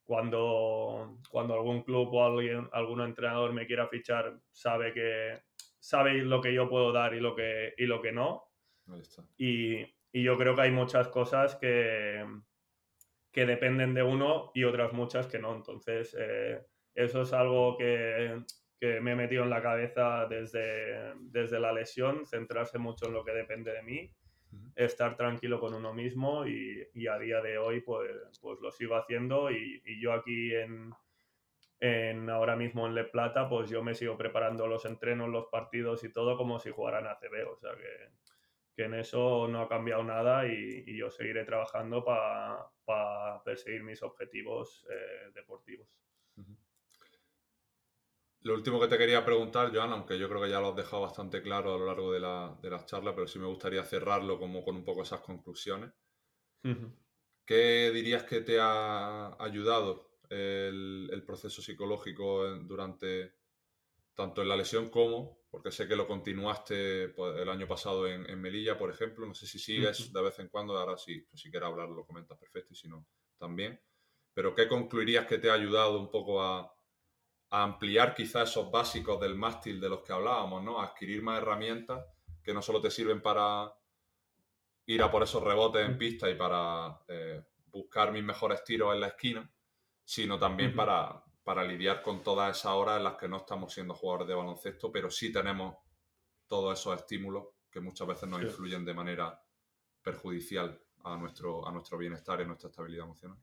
cuando, cuando algún club o alguien, algún entrenador me quiera fichar, sabe que sabe lo que yo puedo dar y lo que, y lo que no. Y, y, yo creo que hay muchas cosas que, que dependen de uno y otras muchas que no. Entonces, eh, eso es algo que, que me he metido en la cabeza desde, desde la lesión, centrarse mucho en lo que depende de mí, estar tranquilo con uno mismo y, y, a día de hoy pues, pues lo sigo haciendo y, y yo aquí en, en, ahora mismo en Le Plata pues yo me sigo preparando los entrenos, los partidos y todo como si jugaran ACB, o sea que, que en eso no ha cambiado nada y, y yo seguiré trabajando para pa perseguir mis objetivos eh, deportivos. Lo último que te quería preguntar, Joan, aunque yo creo que ya lo has dejado bastante claro a lo largo de, la, de las charlas, pero sí me gustaría cerrarlo como con un poco esas conclusiones. ¿Qué dirías que te ha ayudado el, el, proceso psicológico durante tanto en la lesión como, porque sé que lo continuaste pues, el año pasado en, en, Melilla, por ejemplo, no sé si sigues de vez en cuando, ahora sí, pues, si quieres hablar lo comentas perfecto y si no, también. Pero ¿qué concluirías que te ha ayudado un poco a, a ampliar quizás esos básicos del mástil de los que hablábamos, ¿no? A adquirir más herramientas que no solo te sirven para ir a por esos rebotes en pista y para eh, buscar mis mejores tiros en la esquina, sino también uh -huh. para, para lidiar con todas esas horas en las que no estamos siendo jugadores de baloncesto, pero sí tenemos todos esos estímulos que muchas veces nos sí. influyen de manera perjudicial a nuestro, a nuestro bienestar y a nuestra estabilidad emocional.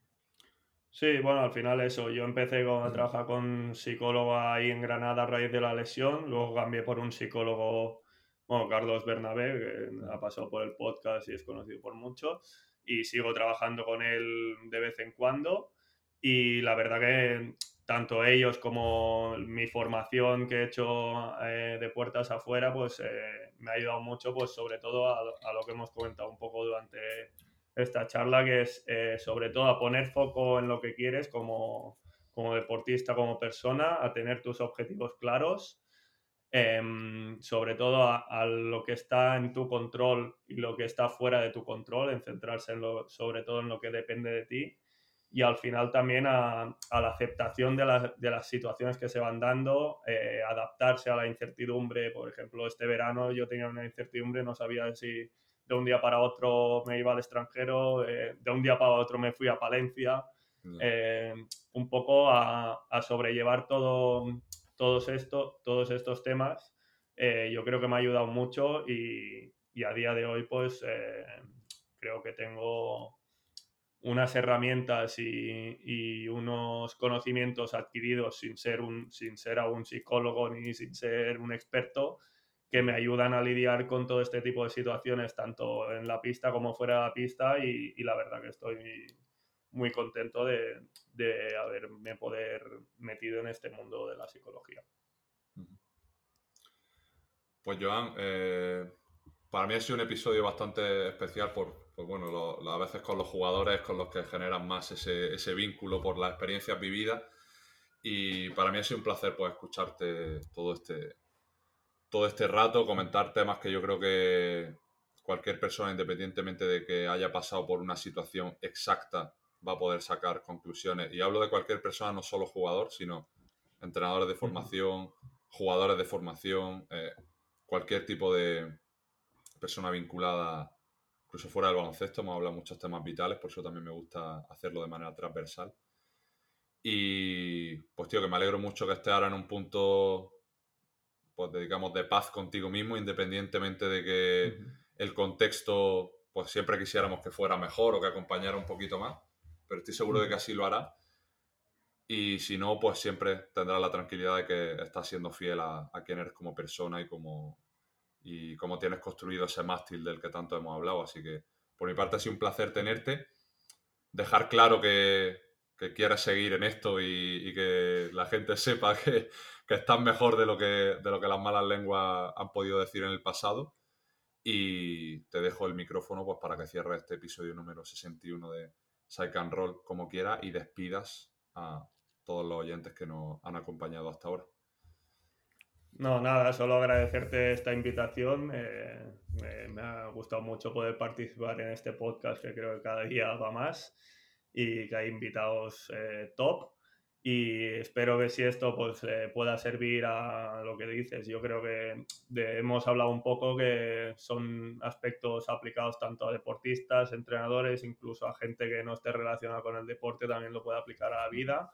Sí, bueno, al final eso. Yo empecé con, a trabajar con psicólogo ahí en Granada a raíz de la lesión, luego cambié por un psicólogo, bueno, Carlos Bernabé, que ha pasado por el podcast y es conocido por mucho, y sigo trabajando con él de vez en cuando. Y la verdad que tanto ellos como mi formación que he hecho eh, de puertas afuera, pues eh, me ha ayudado mucho, pues sobre todo a, lo que hemos comentado un poco durante esta charla, que es eh, sobre todo a poner foco en lo que quieres como, como deportista, como persona, a tener tus objetivos claros, eh, sobre todo a, lo que está en tu control y lo que está fuera de tu control, en centrarse sobre todo en lo que depende de ti y al final también a, a la aceptación de, la, de, las situaciones que se van dando, eh, adaptarse a la incertidumbre. Por ejemplo, este verano yo tenía una incertidumbre, no sabía si de un día para otro me iba al extranjero, eh, de un día para otro me fui a Palencia, eh, un poco a, a, sobrellevar todo, todos, esto, todos estos temas. Eh, yo creo que me ha ayudado mucho y, y a día de hoy pues eh, creo que tengo unas herramientas y, y, unos conocimientos adquiridos sin ser, un, sin ser aún psicólogo ni sin ser un experto que me ayudan a lidiar con todo este tipo de situaciones, tanto en la pista como fuera de la pista, y, la verdad que estoy muy contento de, de, haberme poder metido en este mundo de la psicología. Pues Joan, eh, para mí ha sido un episodio bastante especial por, por bueno, lo, a veces con los jugadores con los que generan más ese, ese vínculo por las experiencias vividas y para mí ha sido un placer pues escucharte todo este, todo este rato, comentar temas que yo creo que cualquier persona, independientemente de que haya pasado por una situación exacta, va a poder sacar conclusiones. Y hablo de cualquier persona, no solo jugador, sino entrenadores de formación, jugadores de formación, eh, cualquier tipo de persona vinculada, incluso fuera del baloncesto, hemos hablado muchos temas vitales, por eso también me gusta hacerlo de manera transversal. Y pues tío, que me alegro mucho que esté ahora en un punto pues digamos, de paz contigo mismo, independientemente de que uh -huh. el contexto, pues siempre quisiéramos que fuera mejor o que acompañara un poquito más, pero estoy seguro uh -huh. de que así lo hará. Y si no, pues siempre tendrás la tranquilidad de que estás siendo fiel a, a quién eres como persona y como, y cómo tienes construido ese mástil del que tanto hemos hablado. Así que por mi parte ha sido un placer tenerte. Dejar claro que, que quieres seguir en esto y, y, que la gente *laughs* sepa que, que estás mejor de lo que, de lo que las malas lenguas han podido decir en el pasado. Y te dejo el micrófono pues, para que cierres este episodio número 61 de Psych and Roll como quiera y despidas a todos los oyentes que nos han acompañado hasta ahora. No, nada, solo agradecerte esta invitación. Eh, me, ha gustado mucho poder participar en este podcast que creo que cada día va más y que hay invitados eh, top y espero que si esto pues pueda servir a lo que dices. Yo creo que hemos hablado un poco que son aspectos aplicados tanto a deportistas, entrenadores, incluso a gente que no esté relacionada con el deporte también lo puede aplicar a la vida.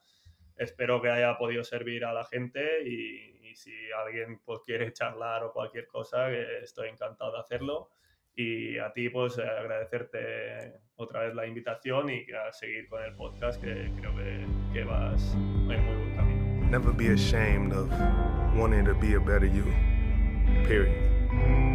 Espero que haya podido servir a la gente y, si alguien pues quiere charlar o cualquier cosa, estoy encantado de hacerlo y a ti pues agradecerte otra vez la invitación y a seguir con el podcast que creo que, que vas en muy buen camino. Never be ashamed of wanting to be a better you. Period.